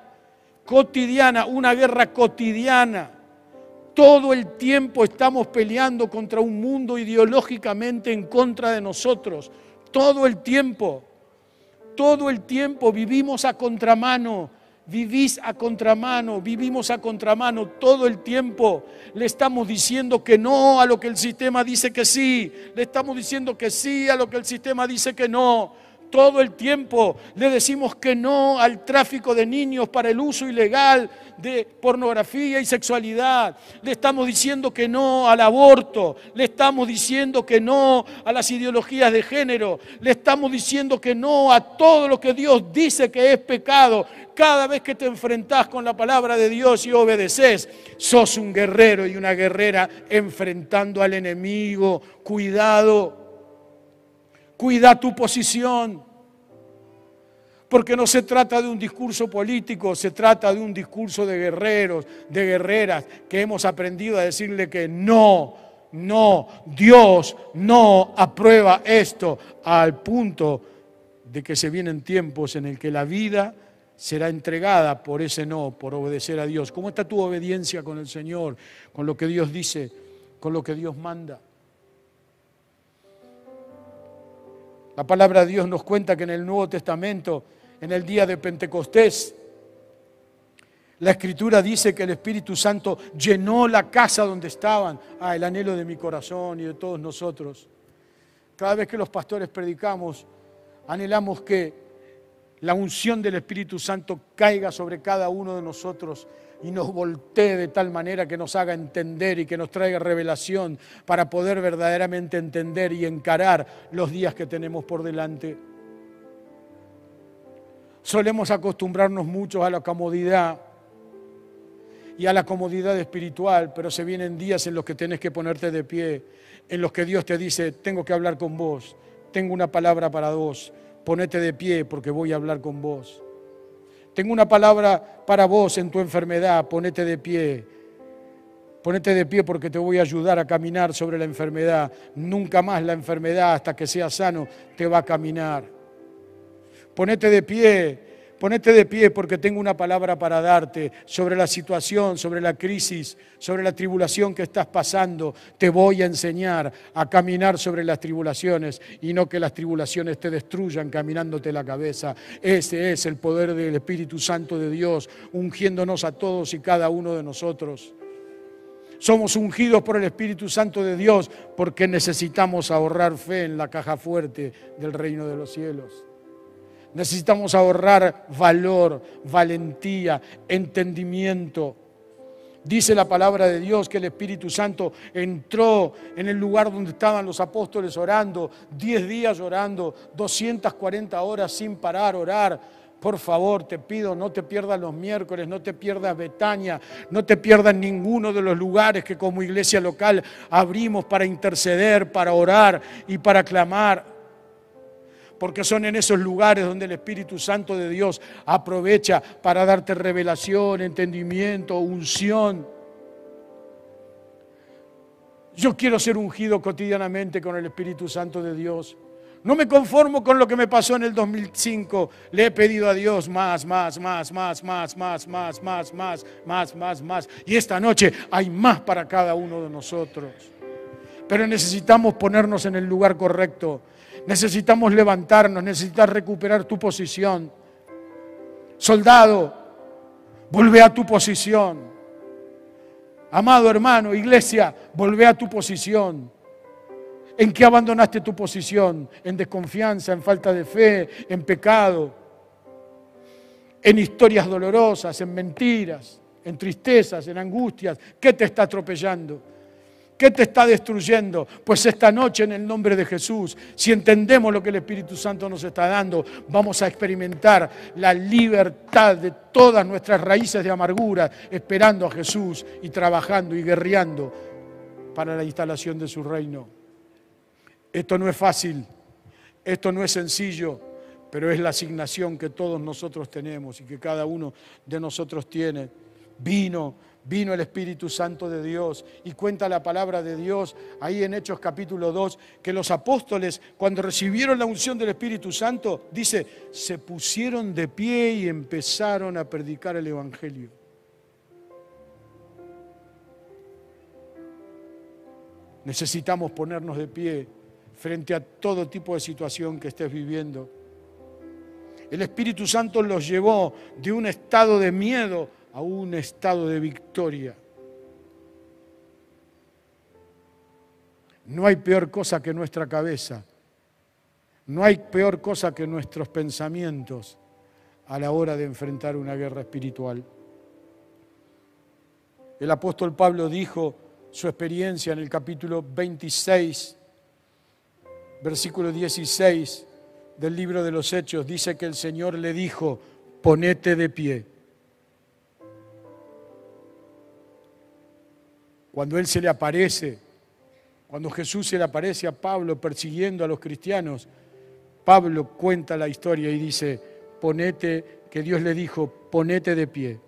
cotidiana, una guerra cotidiana. Todo el tiempo estamos peleando contra un mundo ideológicamente en contra de nosotros. Todo el tiempo, todo el tiempo vivimos a contramano vivís a contramano, vivimos a contramano todo el tiempo. Le estamos diciendo que no a lo que el sistema dice que sí, le estamos diciendo que sí a lo que el sistema dice que no. Todo el tiempo le decimos que no al tráfico de niños para el uso ilegal de pornografía y sexualidad. Le estamos diciendo que no al aborto. Le estamos diciendo que no a las ideologías de género. Le estamos diciendo que no a todo lo que Dios dice que es pecado. Cada vez que te enfrentás con la palabra de Dios y obedeces, sos un guerrero y una guerrera enfrentando al enemigo. Cuidado Cuida tu posición. Porque no se trata de un discurso político, se trata de un discurso de guerreros, de guerreras, que hemos aprendido a decirle que no, no, Dios no aprueba esto, al punto de que se vienen tiempos en el que la vida será entregada por ese no, por obedecer a Dios. ¿Cómo está tu obediencia con el Señor, con lo que Dios dice, con lo que Dios manda? La palabra de Dios nos cuenta que en el Nuevo Testamento, en el día de Pentecostés, la escritura dice que el Espíritu Santo llenó la casa donde estaban. Ah, el anhelo de mi corazón y de todos nosotros. Cada vez que los pastores predicamos, anhelamos que la unción del Espíritu Santo caiga sobre cada uno de nosotros y nos voltee de tal manera que nos haga entender y que nos traiga revelación para poder verdaderamente entender y encarar los días que tenemos por delante. Solemos acostumbrarnos mucho a la comodidad y a la comodidad espiritual, pero se vienen días en los que tienes que ponerte de pie, en los que Dios te dice, tengo que hablar con vos, tengo una palabra para vos, ponete de pie porque voy a hablar con vos. Tengo una palabra para vos en tu enfermedad, ponete de pie. Ponete de pie porque te voy a ayudar a caminar sobre la enfermedad. Nunca más la enfermedad, hasta que seas sano, te va a caminar. Ponete de pie Ponete de pie porque tengo una palabra para darte sobre la situación, sobre la crisis, sobre la tribulación que estás pasando. Te voy a enseñar a caminar sobre las tribulaciones y no que las tribulaciones te destruyan caminándote la cabeza. Ese es el poder del Espíritu Santo de Dios, ungiéndonos a todos y cada uno de nosotros. Somos ungidos por el Espíritu Santo de Dios porque necesitamos ahorrar fe en la caja fuerte del reino de los cielos. Necesitamos ahorrar valor, valentía, entendimiento. Dice la palabra de Dios que el Espíritu Santo entró en el lugar donde estaban los apóstoles orando, 10 días orando, 240 horas sin parar orar. Por favor, te pido, no te pierdas los miércoles, no te pierdas Betania, no te pierdas ninguno de los lugares que como iglesia local abrimos para interceder, para orar y para clamar porque son en esos lugares donde el Espíritu Santo de Dios aprovecha para darte revelación, entendimiento, unción. Yo quiero ser ungido cotidianamente con el Espíritu Santo de Dios. No me conformo con lo que me pasó en el 2005. Le he pedido a Dios más, más, más, más, más, más, más, más, más, más, más, más. Y esta noche hay más para cada uno de nosotros. Pero necesitamos ponernos en el lugar correcto. Necesitamos levantarnos, necesitas recuperar tu posición. Soldado, vuelve a tu posición. Amado hermano, iglesia, vuelve a tu posición. ¿En qué abandonaste tu posición? En desconfianza, en falta de fe, en pecado, en historias dolorosas, en mentiras, en tristezas, en angustias. ¿Qué te está atropellando? ¿Qué te está destruyendo? Pues esta noche en el nombre de Jesús, si entendemos lo que el Espíritu Santo nos está dando, vamos a experimentar la libertad de todas nuestras raíces de amargura, esperando a Jesús y trabajando y guerreando para la instalación de su reino. Esto no es fácil, esto no es sencillo, pero es la asignación que todos nosotros tenemos y que cada uno de nosotros tiene. Vino vino el Espíritu Santo de Dios y cuenta la palabra de Dios ahí en Hechos capítulo 2 que los apóstoles cuando recibieron la unción del Espíritu Santo, dice, se pusieron de pie y empezaron a predicar el Evangelio. Necesitamos ponernos de pie frente a todo tipo de situación que estés viviendo. El Espíritu Santo los llevó de un estado de miedo a un estado de victoria. No hay peor cosa que nuestra cabeza. No hay peor cosa que nuestros pensamientos a la hora de enfrentar una guerra espiritual. El apóstol Pablo dijo su experiencia en el capítulo 26, versículo 16 del libro de los Hechos. Dice que el Señor le dijo, ponete de pie. Cuando Él se le aparece, cuando Jesús se le aparece a Pablo persiguiendo a los cristianos, Pablo cuenta la historia y dice, ponete, que Dios le dijo, ponete de pie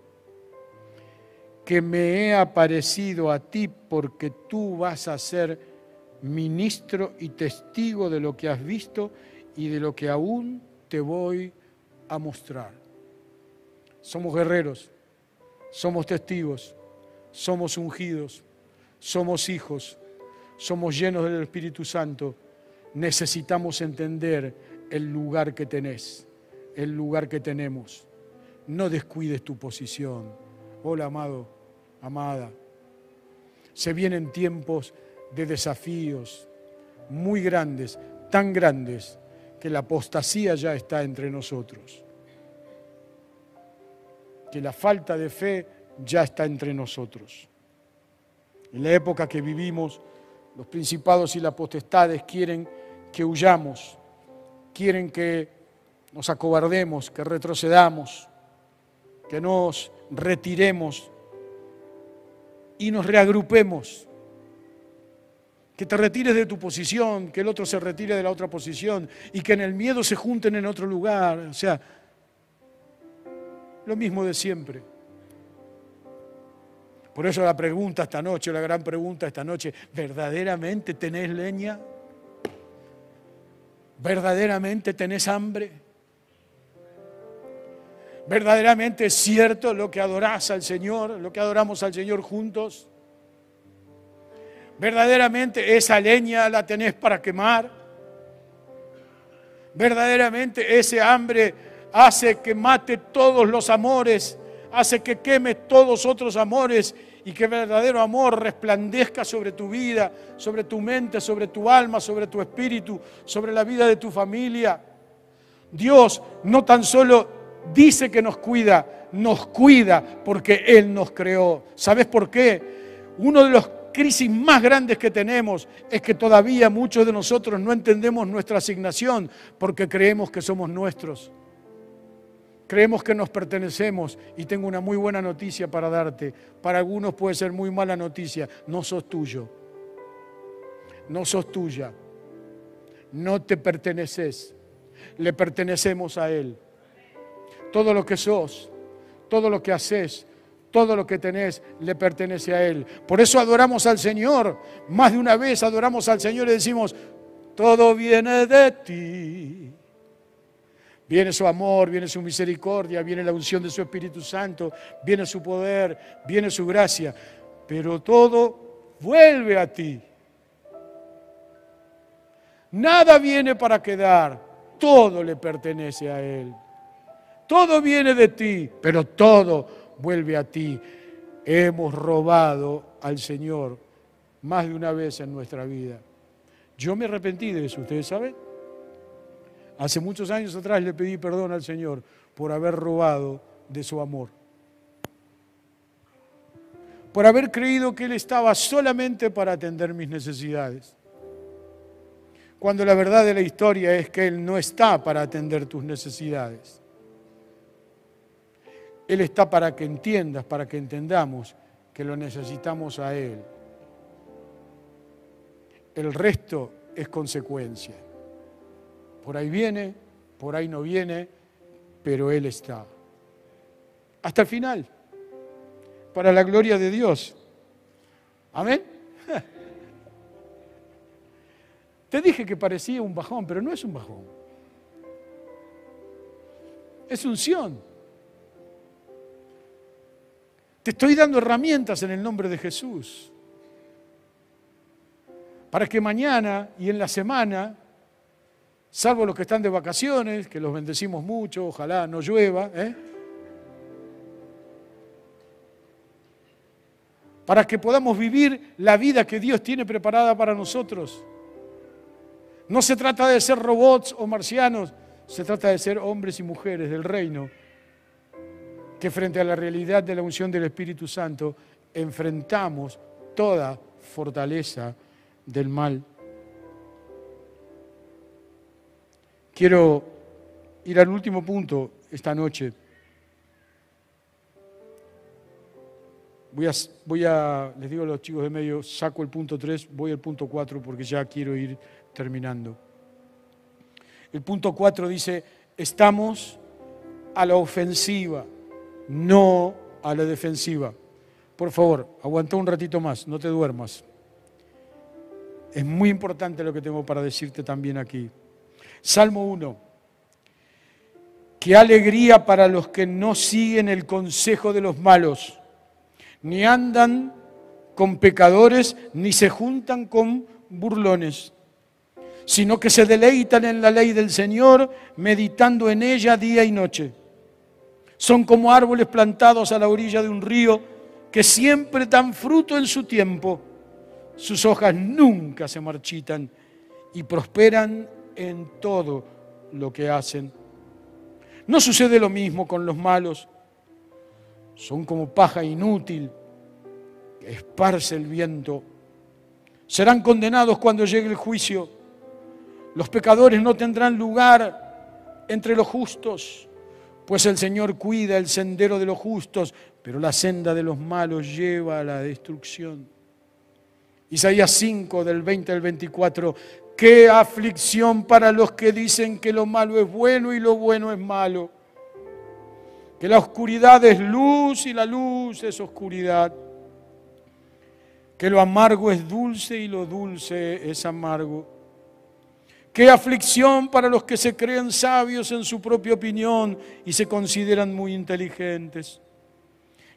que me he aparecido a ti porque tú vas a ser ministro y testigo de lo que has visto y de lo que aún te voy a mostrar. Somos guerreros, somos testigos, somos ungidos, somos hijos, somos llenos del Espíritu Santo. Necesitamos entender el lugar que tenés, el lugar que tenemos. No descuides tu posición Hola, amado, amada. Se vienen tiempos de desafíos muy grandes, tan grandes, que la apostasía ya está entre nosotros. Que la falta de fe ya está entre nosotros. En la época que vivimos, los principados y las potestades quieren que huyamos, quieren que nos acobardemos, que retrocedamos, que nos retiremos y nos reagrupemos. Que te retires de tu posición, que el otro se retire de la otra posición y que en el miedo se junten en otro lugar. O sea, lo mismo de siempre. Por eso la pregunta esta noche, la gran pregunta esta noche, ¿verdaderamente tenés leña? ¿Verdaderamente tenés hambre? ¿Verdaderamente es cierto lo que adorás al Señor, lo que adoramos al Señor juntos? ¿Verdaderamente esa leña la tenés para quemar? ¿Verdaderamente ese hambre hace que mate todos los amores, hace que queme todos otros amores y que verdadero amor resplandezca sobre tu vida, sobre tu mente, sobre tu alma, sobre tu espíritu, sobre la vida de tu familia? Dios no tan solo dice que nos cuida, nos cuida porque Él nos creó. ¿Sabes por qué? Uno de los crisis más grandes que tenemos es que todavía muchos de nosotros no entendemos nuestra asignación porque creemos que somos nuestros. Creemos que nos pertenecemos y tengo una muy buena noticia para darte. Para algunos puede ser muy mala noticia. No sos tuyo. No sos tuya. No te perteneces. Le pertenecemos a Él todo lo que sos, todo lo que haces, todo lo que tenés le pertenece a Él. Por eso adoramos al Señor. Más de una vez adoramos al Señor y decimos, todo viene de ti. Viene su amor, viene su misericordia, viene la unción de su Espíritu Santo, viene su poder, viene su gracia. Pero todo vuelve a ti. Nada viene para quedar, todo le pertenece a Él. Todo viene de ti, pero todo vuelve a ti. Hemos robado al Señor más de una vez en nuestra vida. Yo me arrepentí de eso, ustedes saben. Hace muchos años atrás le pedí perdón al Señor por haber robado de su amor. Por haber creído que Él estaba solamente para atender mis necesidades. Cuando la verdad de la historia es que Él no está para atender tus necesidades. Él está para que entiendas, para que entendamos que lo necesitamos a Él. El resto es consecuencia. Por ahí viene, por ahí no viene, pero Él está. Hasta el final, para la gloria de Dios. Amén. Te dije que parecía un bajón, pero no es un bajón. Es unción. Te estoy dando herramientas en el nombre de Jesús. Para que mañana y en la semana, salvo los que están de vacaciones, que los bendecimos mucho, ojalá no llueva, ¿eh? para que podamos vivir la vida que Dios tiene preparada para nosotros. No se trata de ser robots o marcianos, se trata de ser hombres y mujeres del reino que frente a la realidad de la unción del Espíritu Santo enfrentamos toda fortaleza del mal. Quiero ir al último punto esta noche. Voy a, voy a, les digo a los chicos de medio, saco el punto 3, voy al punto 4 porque ya quiero ir terminando. El punto 4 dice, estamos a la ofensiva, no a la defensiva. Por favor, aguanta un ratito más, no te duermas. Es muy importante lo que tengo para decirte también aquí. Salmo 1. Qué alegría para los que no siguen el consejo de los malos, ni andan con pecadores, ni se juntan con burlones, sino que se deleitan en la ley del Señor, meditando en ella día y noche. Son como árboles plantados a la orilla de un río que siempre dan fruto en su tiempo. Sus hojas nunca se marchitan y prosperan en todo lo que hacen. No sucede lo mismo con los malos. Son como paja inútil que esparce el viento. Serán condenados cuando llegue el juicio. Los pecadores no tendrán lugar entre los justos, pues el Señor cuida el sendero de los justos, pero la senda de los malos lleva a la destrucción. Isaías 5 del 20 al 24, qué aflicción para los que dicen que lo malo es bueno y lo bueno es malo, que la oscuridad es luz y la luz es oscuridad, que lo amargo es dulce y lo dulce es amargo. Qué aflicción para los que se creen sabios en su propia opinión y se consideran muy inteligentes.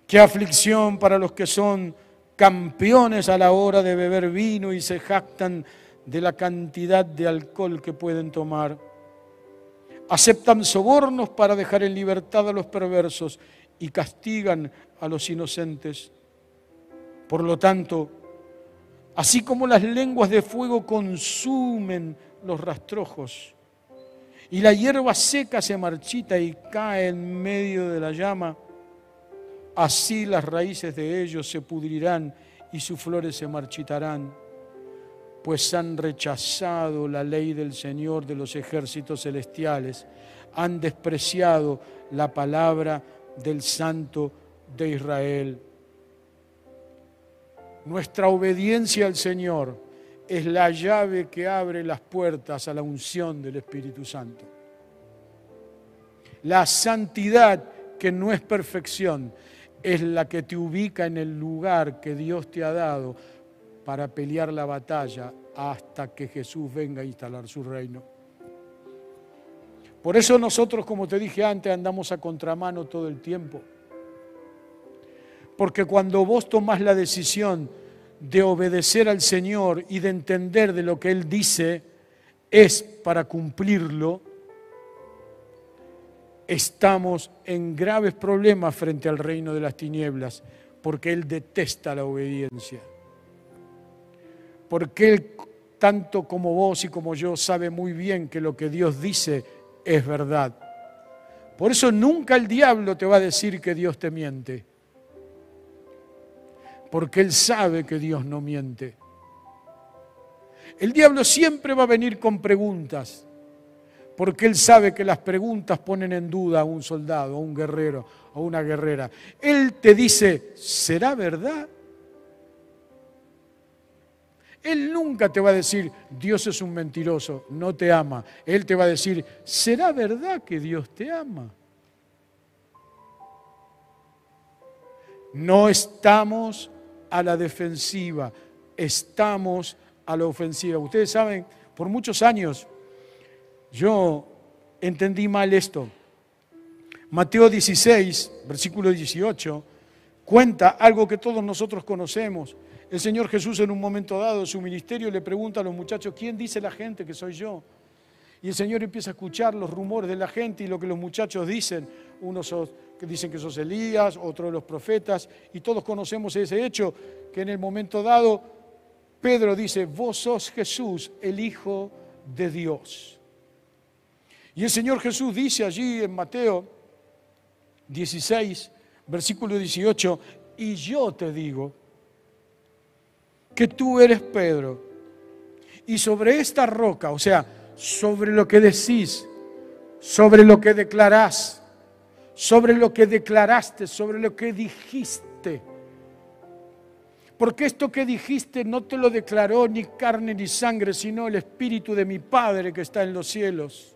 Qué aflicción para los que son campeones a la hora de beber vino y se jactan de la cantidad de alcohol que pueden tomar. Aceptan sobornos para dejar en libertad a los perversos y castigan a los inocentes. Por lo tanto, así como las lenguas de fuego consumen los rastrojos y la hierba seca se marchita y cae en medio de la llama, así las raíces de ellos se pudrirán y sus flores se marchitarán, pues han rechazado la ley del Señor de los ejércitos celestiales, han despreciado la palabra del Santo de Israel. Nuestra obediencia al Señor es la llave que abre las puertas a la unción del Espíritu Santo. La santidad, que no es perfección, es la que te ubica en el lugar que Dios te ha dado para pelear la batalla hasta que Jesús venga a instalar su reino. Por eso nosotros, como te dije antes, andamos a contramano todo el tiempo. Porque cuando vos tomás la decisión de obedecer al Señor y de entender de lo que Él dice, es para cumplirlo, estamos en graves problemas frente al reino de las tinieblas, porque Él detesta la obediencia. Porque Él, tanto como vos y como yo, sabe muy bien que lo que Dios dice es verdad. Por eso nunca el diablo te va a decir que Dios te miente. Porque Él sabe que Dios no miente. El diablo siempre va a venir con preguntas porque él sabe que las preguntas ponen en duda a un soldado, a un guerrero, a una guerrera. Él te dice, ¿será verdad? Él nunca te va a decir, Dios es un mentiroso, no te ama. Él te va a decir, ¿será verdad que Dios te ama? No estamos a la defensiva, estamos a la ofensiva. Ustedes saben, por muchos años yo entendí mal esto. Mateo 16, versículo 18, cuenta algo que todos nosotros conocemos. El Señor Jesús en un momento dado de su ministerio le pregunta a los muchachos, ¿quién dice la gente que soy yo? Y el Señor empieza a escuchar los rumores de la gente y lo que los muchachos dicen. Unos dicen que sos Elías, otros los profetas, y todos conocemos ese hecho, que en el momento dado Pedro dice, vos sos Jesús, el Hijo de Dios. Y el Señor Jesús dice allí en Mateo 16, versículo 18, y yo te digo que tú eres Pedro, y sobre esta roca, o sea, sobre lo que decís, sobre lo que declarás, sobre lo que declaraste, sobre lo que dijiste. Porque esto que dijiste no te lo declaró ni carne ni sangre, sino el Espíritu de mi Padre que está en los cielos.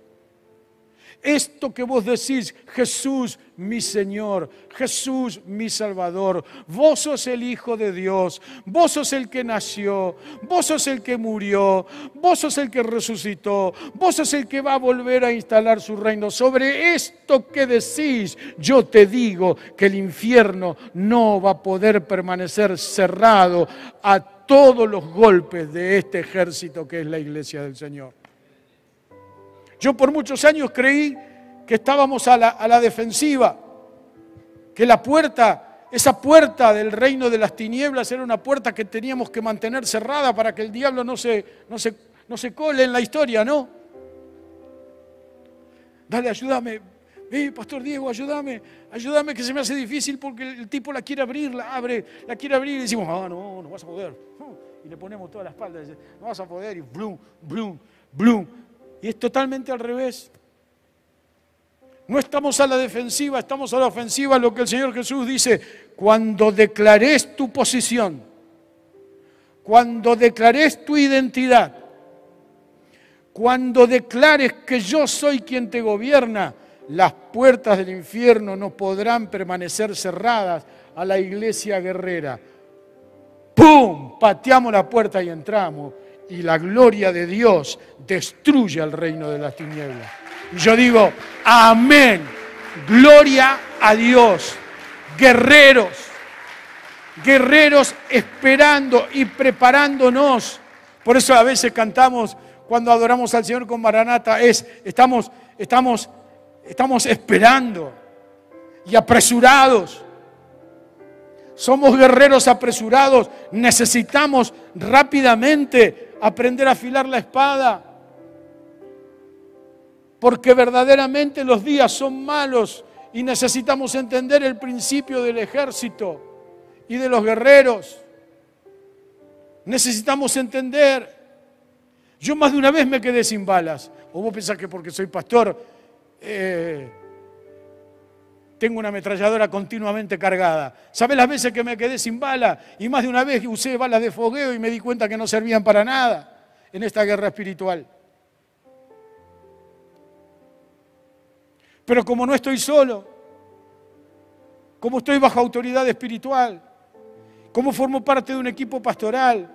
Esto que vos decís, Jesús mi Señor, Jesús mi Salvador, vos sos el Hijo de Dios, vos sos el que nació, vos sos el que murió, vos sos el que resucitó, vos sos el que va a volver a instalar su reino. Sobre esto que decís, yo te digo que el infierno no va a poder permanecer cerrado a todos los golpes de este ejército que es la iglesia del Señor. Yo por muchos años creí que estábamos a la, defensiva, que la puerta, esa puerta del reino de las tinieblas era una puerta que teníamos que mantener cerrada para que el diablo no se, no se, no se cole en la historia, ¿no? Dale, ayúdame. Eh, Pastor Diego, ayúdame, ayúdame que se me hace difícil porque el, tipo la quiere abrir, la abre, la quiere abrir y decimos, ah, no, no vas a poder. Y le ponemos toda la espalda, no vas a poder y blum, blum, blum. Y es totalmente al revés. No estamos a la defensiva, estamos a la ofensiva, lo que el Señor Jesús dice, cuando declares tu posición, cuando declares tu identidad, cuando declares que yo soy quien te gobierna, las puertas del infierno no podrán permanecer cerradas a la iglesia guerrera. ¡Pum! Pateamos la puerta y entramos y la gloria de Dios destruye el reino de las tinieblas. Yo digo, amén, gloria a Dios, guerreros, guerreros esperando y preparándonos. Por eso a veces cantamos cuando adoramos al Señor con Maranata, es, estamos, estamos, estamos esperando y apresurados. Somos guerreros apresurados, necesitamos rápidamente aprender a afilar la espada. Porque verdaderamente los días son malos y necesitamos entender el principio del ejército y de los guerreros. Necesitamos entender. Yo más de una vez me quedé sin balas. O vos pensás que porque soy pastor eh, tengo una ametralladora continuamente cargada. ¿Sabes las veces que me quedé sin bala? Y más de una vez usé balas de fogueo y me di cuenta que no servían para nada en esta guerra espiritual. Pero como no estoy solo, como estoy bajo autoridad espiritual, como formo parte de un equipo pastoral,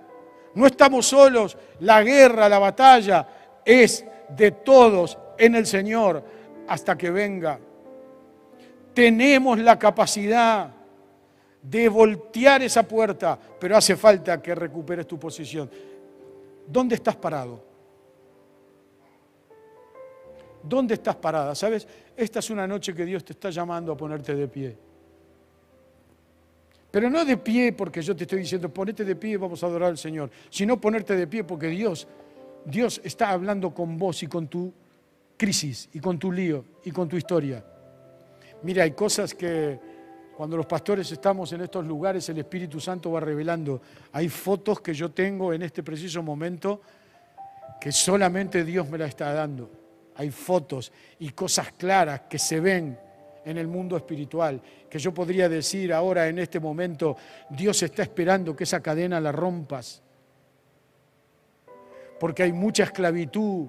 no estamos solos, la guerra, la batalla es de todos en el Señor hasta que venga tenemos la capacidad de voltear esa puerta, pero hace falta que recuperes tu posición. ¿Dónde estás parado? ¿Dónde estás parada? ¿Sabes? Esta es una noche que Dios te está llamando a ponerte de pie. Pero no de pie porque yo te estoy diciendo, ponete de pie y vamos a adorar al Señor, sino ponerte de pie porque Dios, Dios está hablando con vos y con tu crisis y con tu lío y con tu historia. Mira, hay cosas que cuando los pastores estamos en estos lugares, el Espíritu Santo va revelando. Hay fotos que yo tengo en este preciso momento que solamente Dios me la está dando. Hay fotos y cosas claras que se ven en el mundo espiritual, que yo podría decir ahora en este momento, Dios está esperando que esa cadena la rompas. Porque hay mucha esclavitud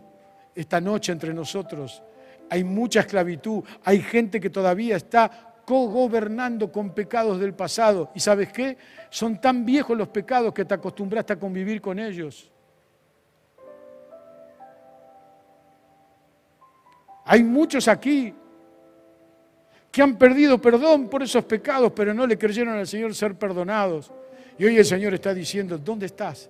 esta noche entre nosotros hay mucha esclavitud, hay gente que todavía está cogobernando con pecados del pasado. ¿Y sabes qué? Son tan viejos los pecados que te acostumbraste a convivir con ellos. Hay muchos aquí que han perdido perdón por esos pecados, pero no le creyeron al Señor ser perdonados. Y hoy el Señor está diciendo, ¿dónde estás?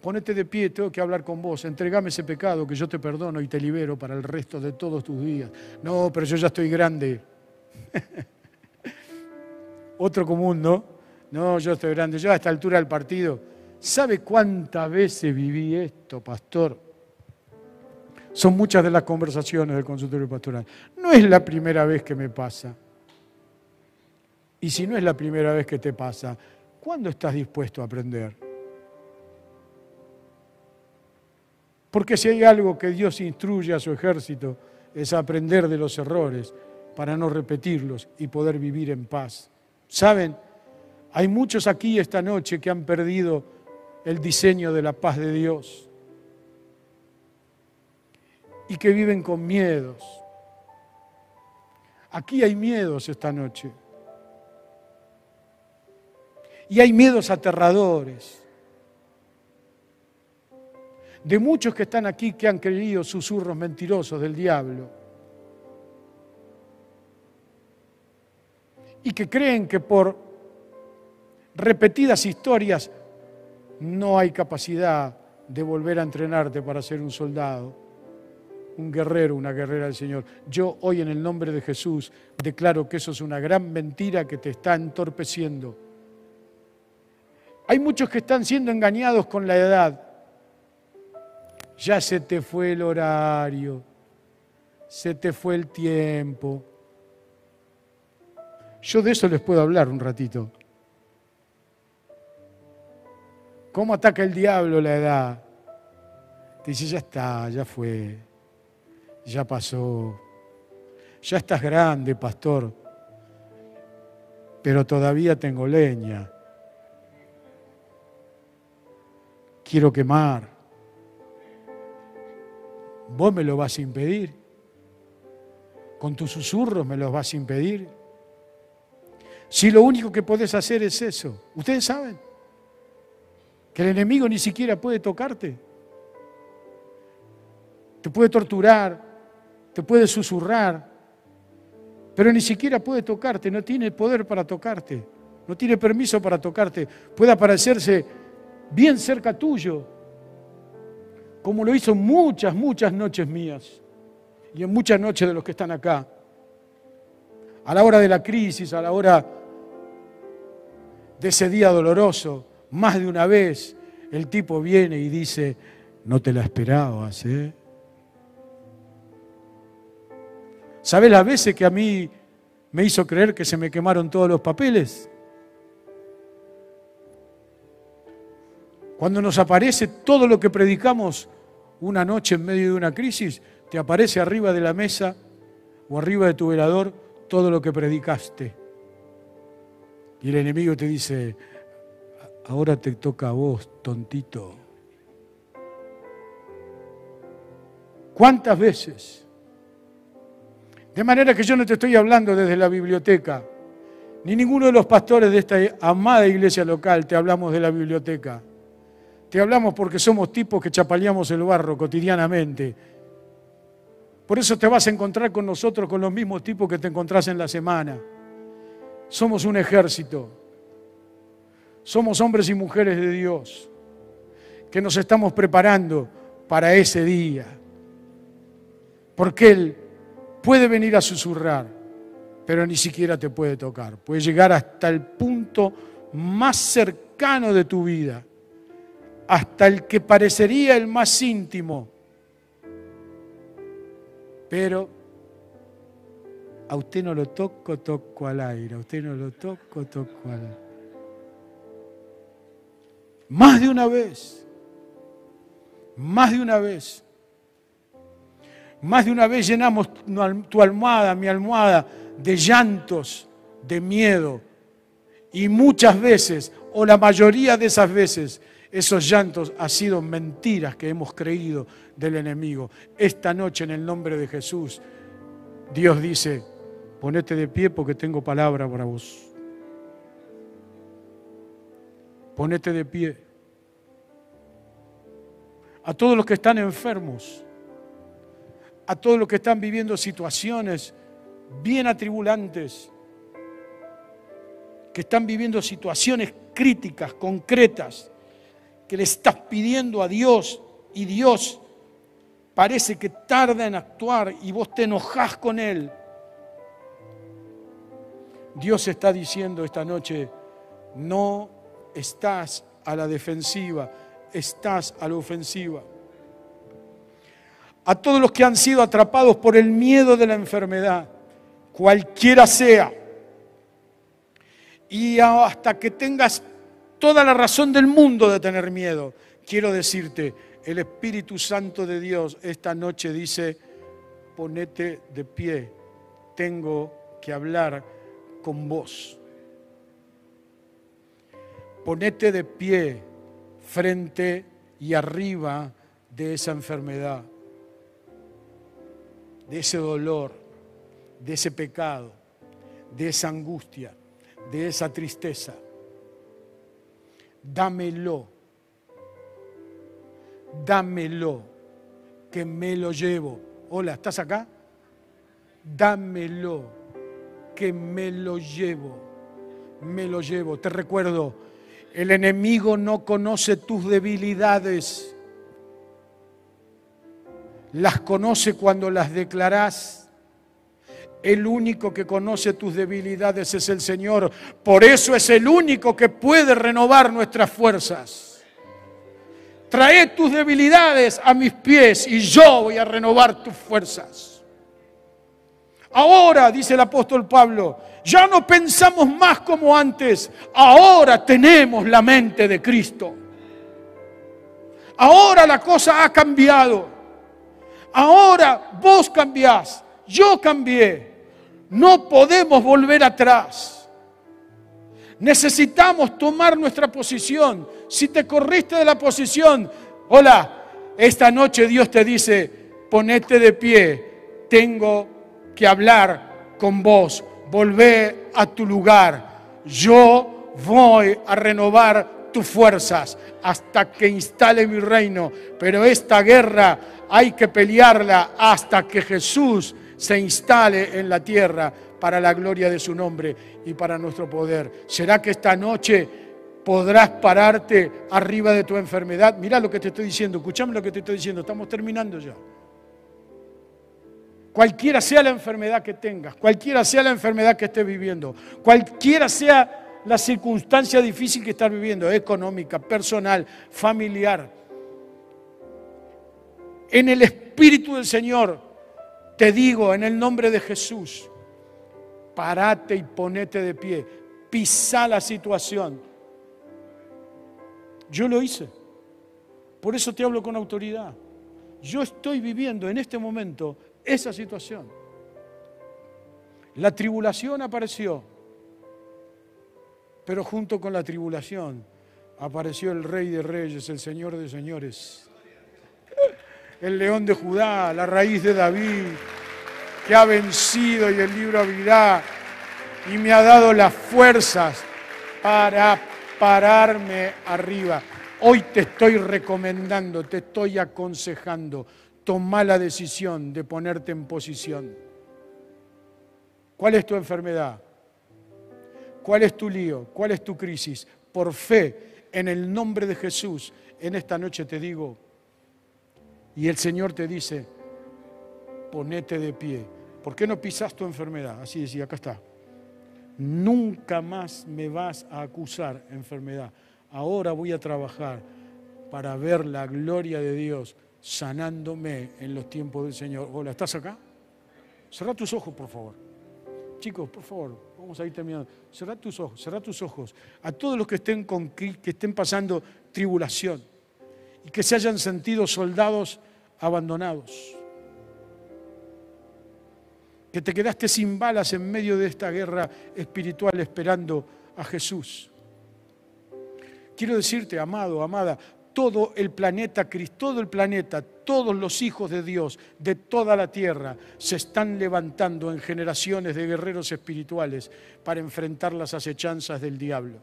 Ponete de pie, tengo que hablar con vos, entregame ese pecado que yo te perdono y te libero para el resto de todos tus días. No, pero yo ya estoy grande. Otro común, ¿no? No, yo estoy grande, yo a esta altura del partido. ¿Sabe cuántas veces viví esto, pastor? Son muchas de las conversaciones del consultorio pastoral. No es la primera vez que me pasa. Y si no es la primera vez que te pasa, ¿cuándo estás dispuesto a aprender? Porque si hay algo que Dios instruye a su ejército es aprender de los errores para no repetirlos y poder vivir en paz. ¿Saben? Hay muchos aquí esta noche que han perdido el diseño de la paz de Dios y que viven con miedos. Aquí hay miedos esta noche. Y hay miedos aterradores. De muchos que están aquí que han creído susurros mentirosos del diablo. Y que creen que por repetidas historias no hay capacidad de volver a entrenarte para ser un soldado, un guerrero, una guerrera del Señor. Yo hoy en el nombre de Jesús declaro que eso es una gran mentira que te está entorpeciendo hay muchos que están siendo engañados con la edad. Ya se te fue el horario, se te fue el tiempo. Yo de eso les puedo hablar un ratito. ¿Cómo ataca el diablo la edad? Te dice, ya está, ya fue, ya pasó, ya estás grande, pastor, pero todavía tengo leña. quiero quemar. Vos me lo vas a impedir. Con tus susurros me los vas a impedir. Si lo único que podés hacer es eso, ustedes saben que el enemigo ni siquiera puede tocarte. Te puede torturar, te puede susurrar, pero ni siquiera puede tocarte, no tiene poder para tocarte, no tiene permiso para tocarte. Puede aparecerse bien cerca tuyo, como lo hizo muchas, muchas noches mías y en muchas noches de los que están acá. A la hora de la crisis, a la hora de ese día doloroso, más de una vez el tipo viene y dice, no te la esperabas, ¿eh? ¿Sabes las veces que a mí me hizo creer que se me quemaron todos los papeles? Cuando nos aparece todo lo que predicamos una noche en medio de una crisis, te aparece arriba de la mesa o arriba de tu velador todo lo que predicaste. Y el enemigo te dice, ahora te toca a vos, tontito. ¿Cuántas veces? De manera que yo no te estoy hablando desde la biblioteca, ni ninguno de los pastores de esta amada iglesia local te hablamos de la biblioteca. Te hablamos porque somos tipos que chapaleamos el barro cotidianamente. Por eso te vas a encontrar con nosotros con los mismos tipos que te encontrás en la semana. Somos un ejército. Somos hombres y mujeres de Dios que nos estamos preparando para ese día. Porque Él puede venir a susurrar, pero ni siquiera te puede tocar. Puede llegar hasta el punto más cercano de tu vida hasta el que parecería el más íntimo. Pero a usted no lo toco, toco al aire, a usted no lo toco, toco al aire. Más de una vez, más de una vez, más de una vez llenamos tu almohada, mi almohada, de llantos, de miedo. Y muchas veces, o la mayoría de esas veces, esos llantos han sido mentiras que hemos creído del enemigo. Esta noche en el nombre de Jesús, Dios dice, ponete de pie porque tengo palabra para vos. Ponete de pie. A todos los que están enfermos, a todos los que están viviendo situaciones bien atribulantes, que están viviendo situaciones críticas, concretas, que le estás pidiendo a Dios y Dios parece que tarda en actuar y vos te enojás con Él. Dios está diciendo esta noche, no estás a la defensiva, estás a la ofensiva. a todos los que han sido atrapados por el miedo de la enfermedad, cualquiera sea, y hasta que tengas toda la razón del mundo de tener miedo, quiero decirte, el Espíritu Santo de Dios esta noche dice, ponete de pie, tengo que hablar con vos. Ponete de pie frente y arriba de esa enfermedad, de ese dolor, de ese pecado, de esa angustia, de esa tristeza. Dámelo dámelo, que me lo llevo. Hola, ¿estás acá? Dámelo, que me lo llevo. Me lo llevo. Te recuerdo, el enemigo no conoce tus debilidades. Las conoce cuando las declarás. El único que conoce tus debilidades es el Señor. Por eso es el único que puede renovar nuestras fuerzas. Trae tus debilidades a mis pies y yo voy a renovar tus fuerzas. Ahora, dice el apóstol Pablo, ya no pensamos más como antes, ahora tenemos la mente de Cristo. Ahora la cosa ha cambiado. Ahora vos cambiás, yo cambié. No podemos volver atrás. Necesitamos tomar nuestra posición. Si te corriste de la posición, hola, esta noche Dios te dice, ponete de pie, tengo que hablar con vos, volvé a tu lugar. Yo voy a renovar tus fuerzas hasta que instale mi reino, pero esta guerra hay que pelearla hasta que Jesús se instale en la tierra para la gloria de su nombre y para nuestro poder. ¿Será que esta noche podrás pararte arriba de tu enfermedad? Mira lo que te estoy diciendo, escuchame lo que te estoy diciendo, estamos terminando ya. Cualquiera sea la enfermedad que tengas, cualquiera sea la enfermedad que estés viviendo, cualquiera sea la circunstancia difícil que estás viviendo, económica, personal, familiar, en el Espíritu del Señor, te digo en el nombre de Jesús, parate y ponete de pie, pisa la situación. Yo lo hice, por eso te hablo con autoridad. Yo estoy viviendo en este momento esa situación. La tribulación apareció, pero junto con la tribulación apareció el Rey de Reyes, el Señor de Señores, el León de Judá, la raíz de David que ha vencido y el libro abrirá y me ha dado las fuerzas para pararme arriba. Hoy te estoy recomendando, te estoy aconsejando, toma la decisión de ponerte en posición. ¿Cuál es tu enfermedad? ¿Cuál es tu lío? ¿Cuál es tu crisis? Por fe, en el nombre de Jesús, en esta noche te digo, y el Señor te dice, ponete de pie ¿Por qué no pisas tu enfermedad? Así decía, acá está. Nunca más me vas a acusar enfermedad. Ahora voy a trabajar para ver la gloria de Dios sanándome en los tiempos del Señor. Hola, ¿estás acá? Cerra tus ojos, por favor. Chicos, por favor, vamos a ir terminando. Cerra tus ojos, cerra tus ojos. A todos los que estén, con, que estén pasando tribulación y que se hayan sentido soldados abandonados que te quedaste sin balas en medio de esta guerra espiritual esperando a Jesús. Quiero decirte, amado, amada, todo el planeta, todo el planeta, todos los hijos de Dios de toda la tierra se están levantando en generaciones de guerreros espirituales para enfrentar las acechanzas del diablo.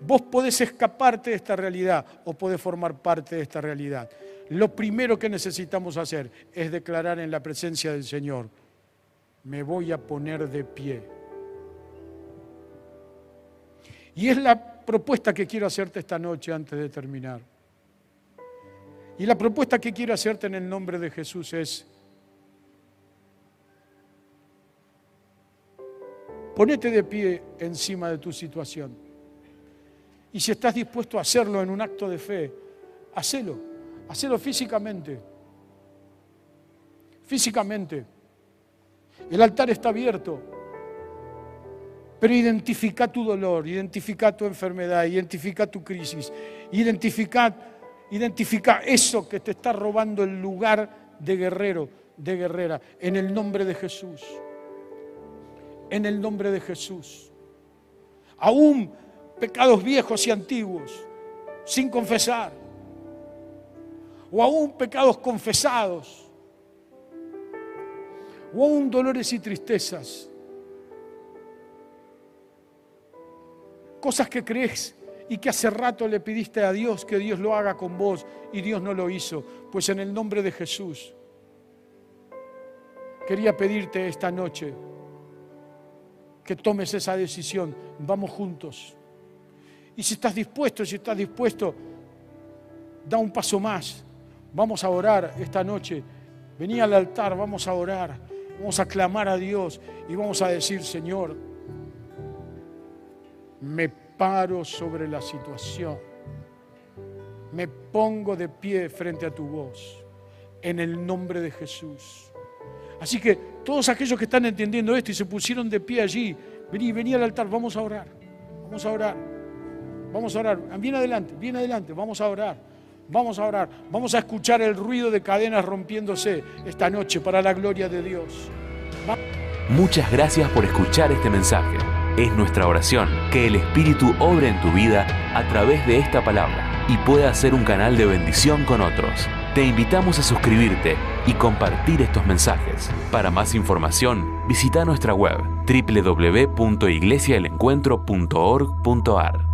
Vos podés escaparte de esta realidad o podés formar parte de esta realidad lo primero que necesitamos hacer es declarar en la presencia del Señor, me voy a poner de pie. Y es la propuesta que quiero hacerte esta noche antes de terminar. Y la propuesta que quiero hacerte en el nombre de Jesús es, ponete de pie encima de tu situación. Y si estás dispuesto a hacerlo en un acto de fe, hacelo. Hacelo físicamente. físicamente. El altar está abierto. Pero identifica tu dolor, identifica tu enfermedad, identifica tu crisis, identifica, identifica eso que te está robando el lugar de guerrero, de guerrera, en el nombre de Jesús. En el nombre de Jesús. Aún pecados viejos y antiguos, sin confesar. O aún pecados confesados. O aún dolores y tristezas cosas que crees y que hace rato le pidiste a Dios que Dios lo haga con vos y Dios no lo hizo. Pues en el nombre de Jesús, quería pedirte esta noche que tomes esa decisión. Vamos juntos. Y si estás dispuesto, si estás dispuesto, da un paso más. Vamos a orar esta noche. Vení al altar, vamos a orar. Vamos a clamar a Dios y vamos a decir, Señor, me paro sobre la situación, me pongo de pie frente a tu voz, en el nombre de Jesús. Así que todos aquellos que están entendiendo esto y se pusieron de pie allí, vení, vení al altar, vamos a orar, vamos a orar, vamos a orar, bien adelante, bien adelante, vamos a orar, vamos a orar, vamos a escuchar el ruido de cadenas rompiéndose esta noche para la gloria de Dios. Muchas gracias por escuchar este mensaje. Es nuestra oración que el Espíritu obre en tu vida a través de esta palabra y pueda ser un canal de bendición con otros. Te invitamos a suscribirte y compartir estos mensajes. Para más información, visita nuestra web www.iglesiaelencuentro.org.ar.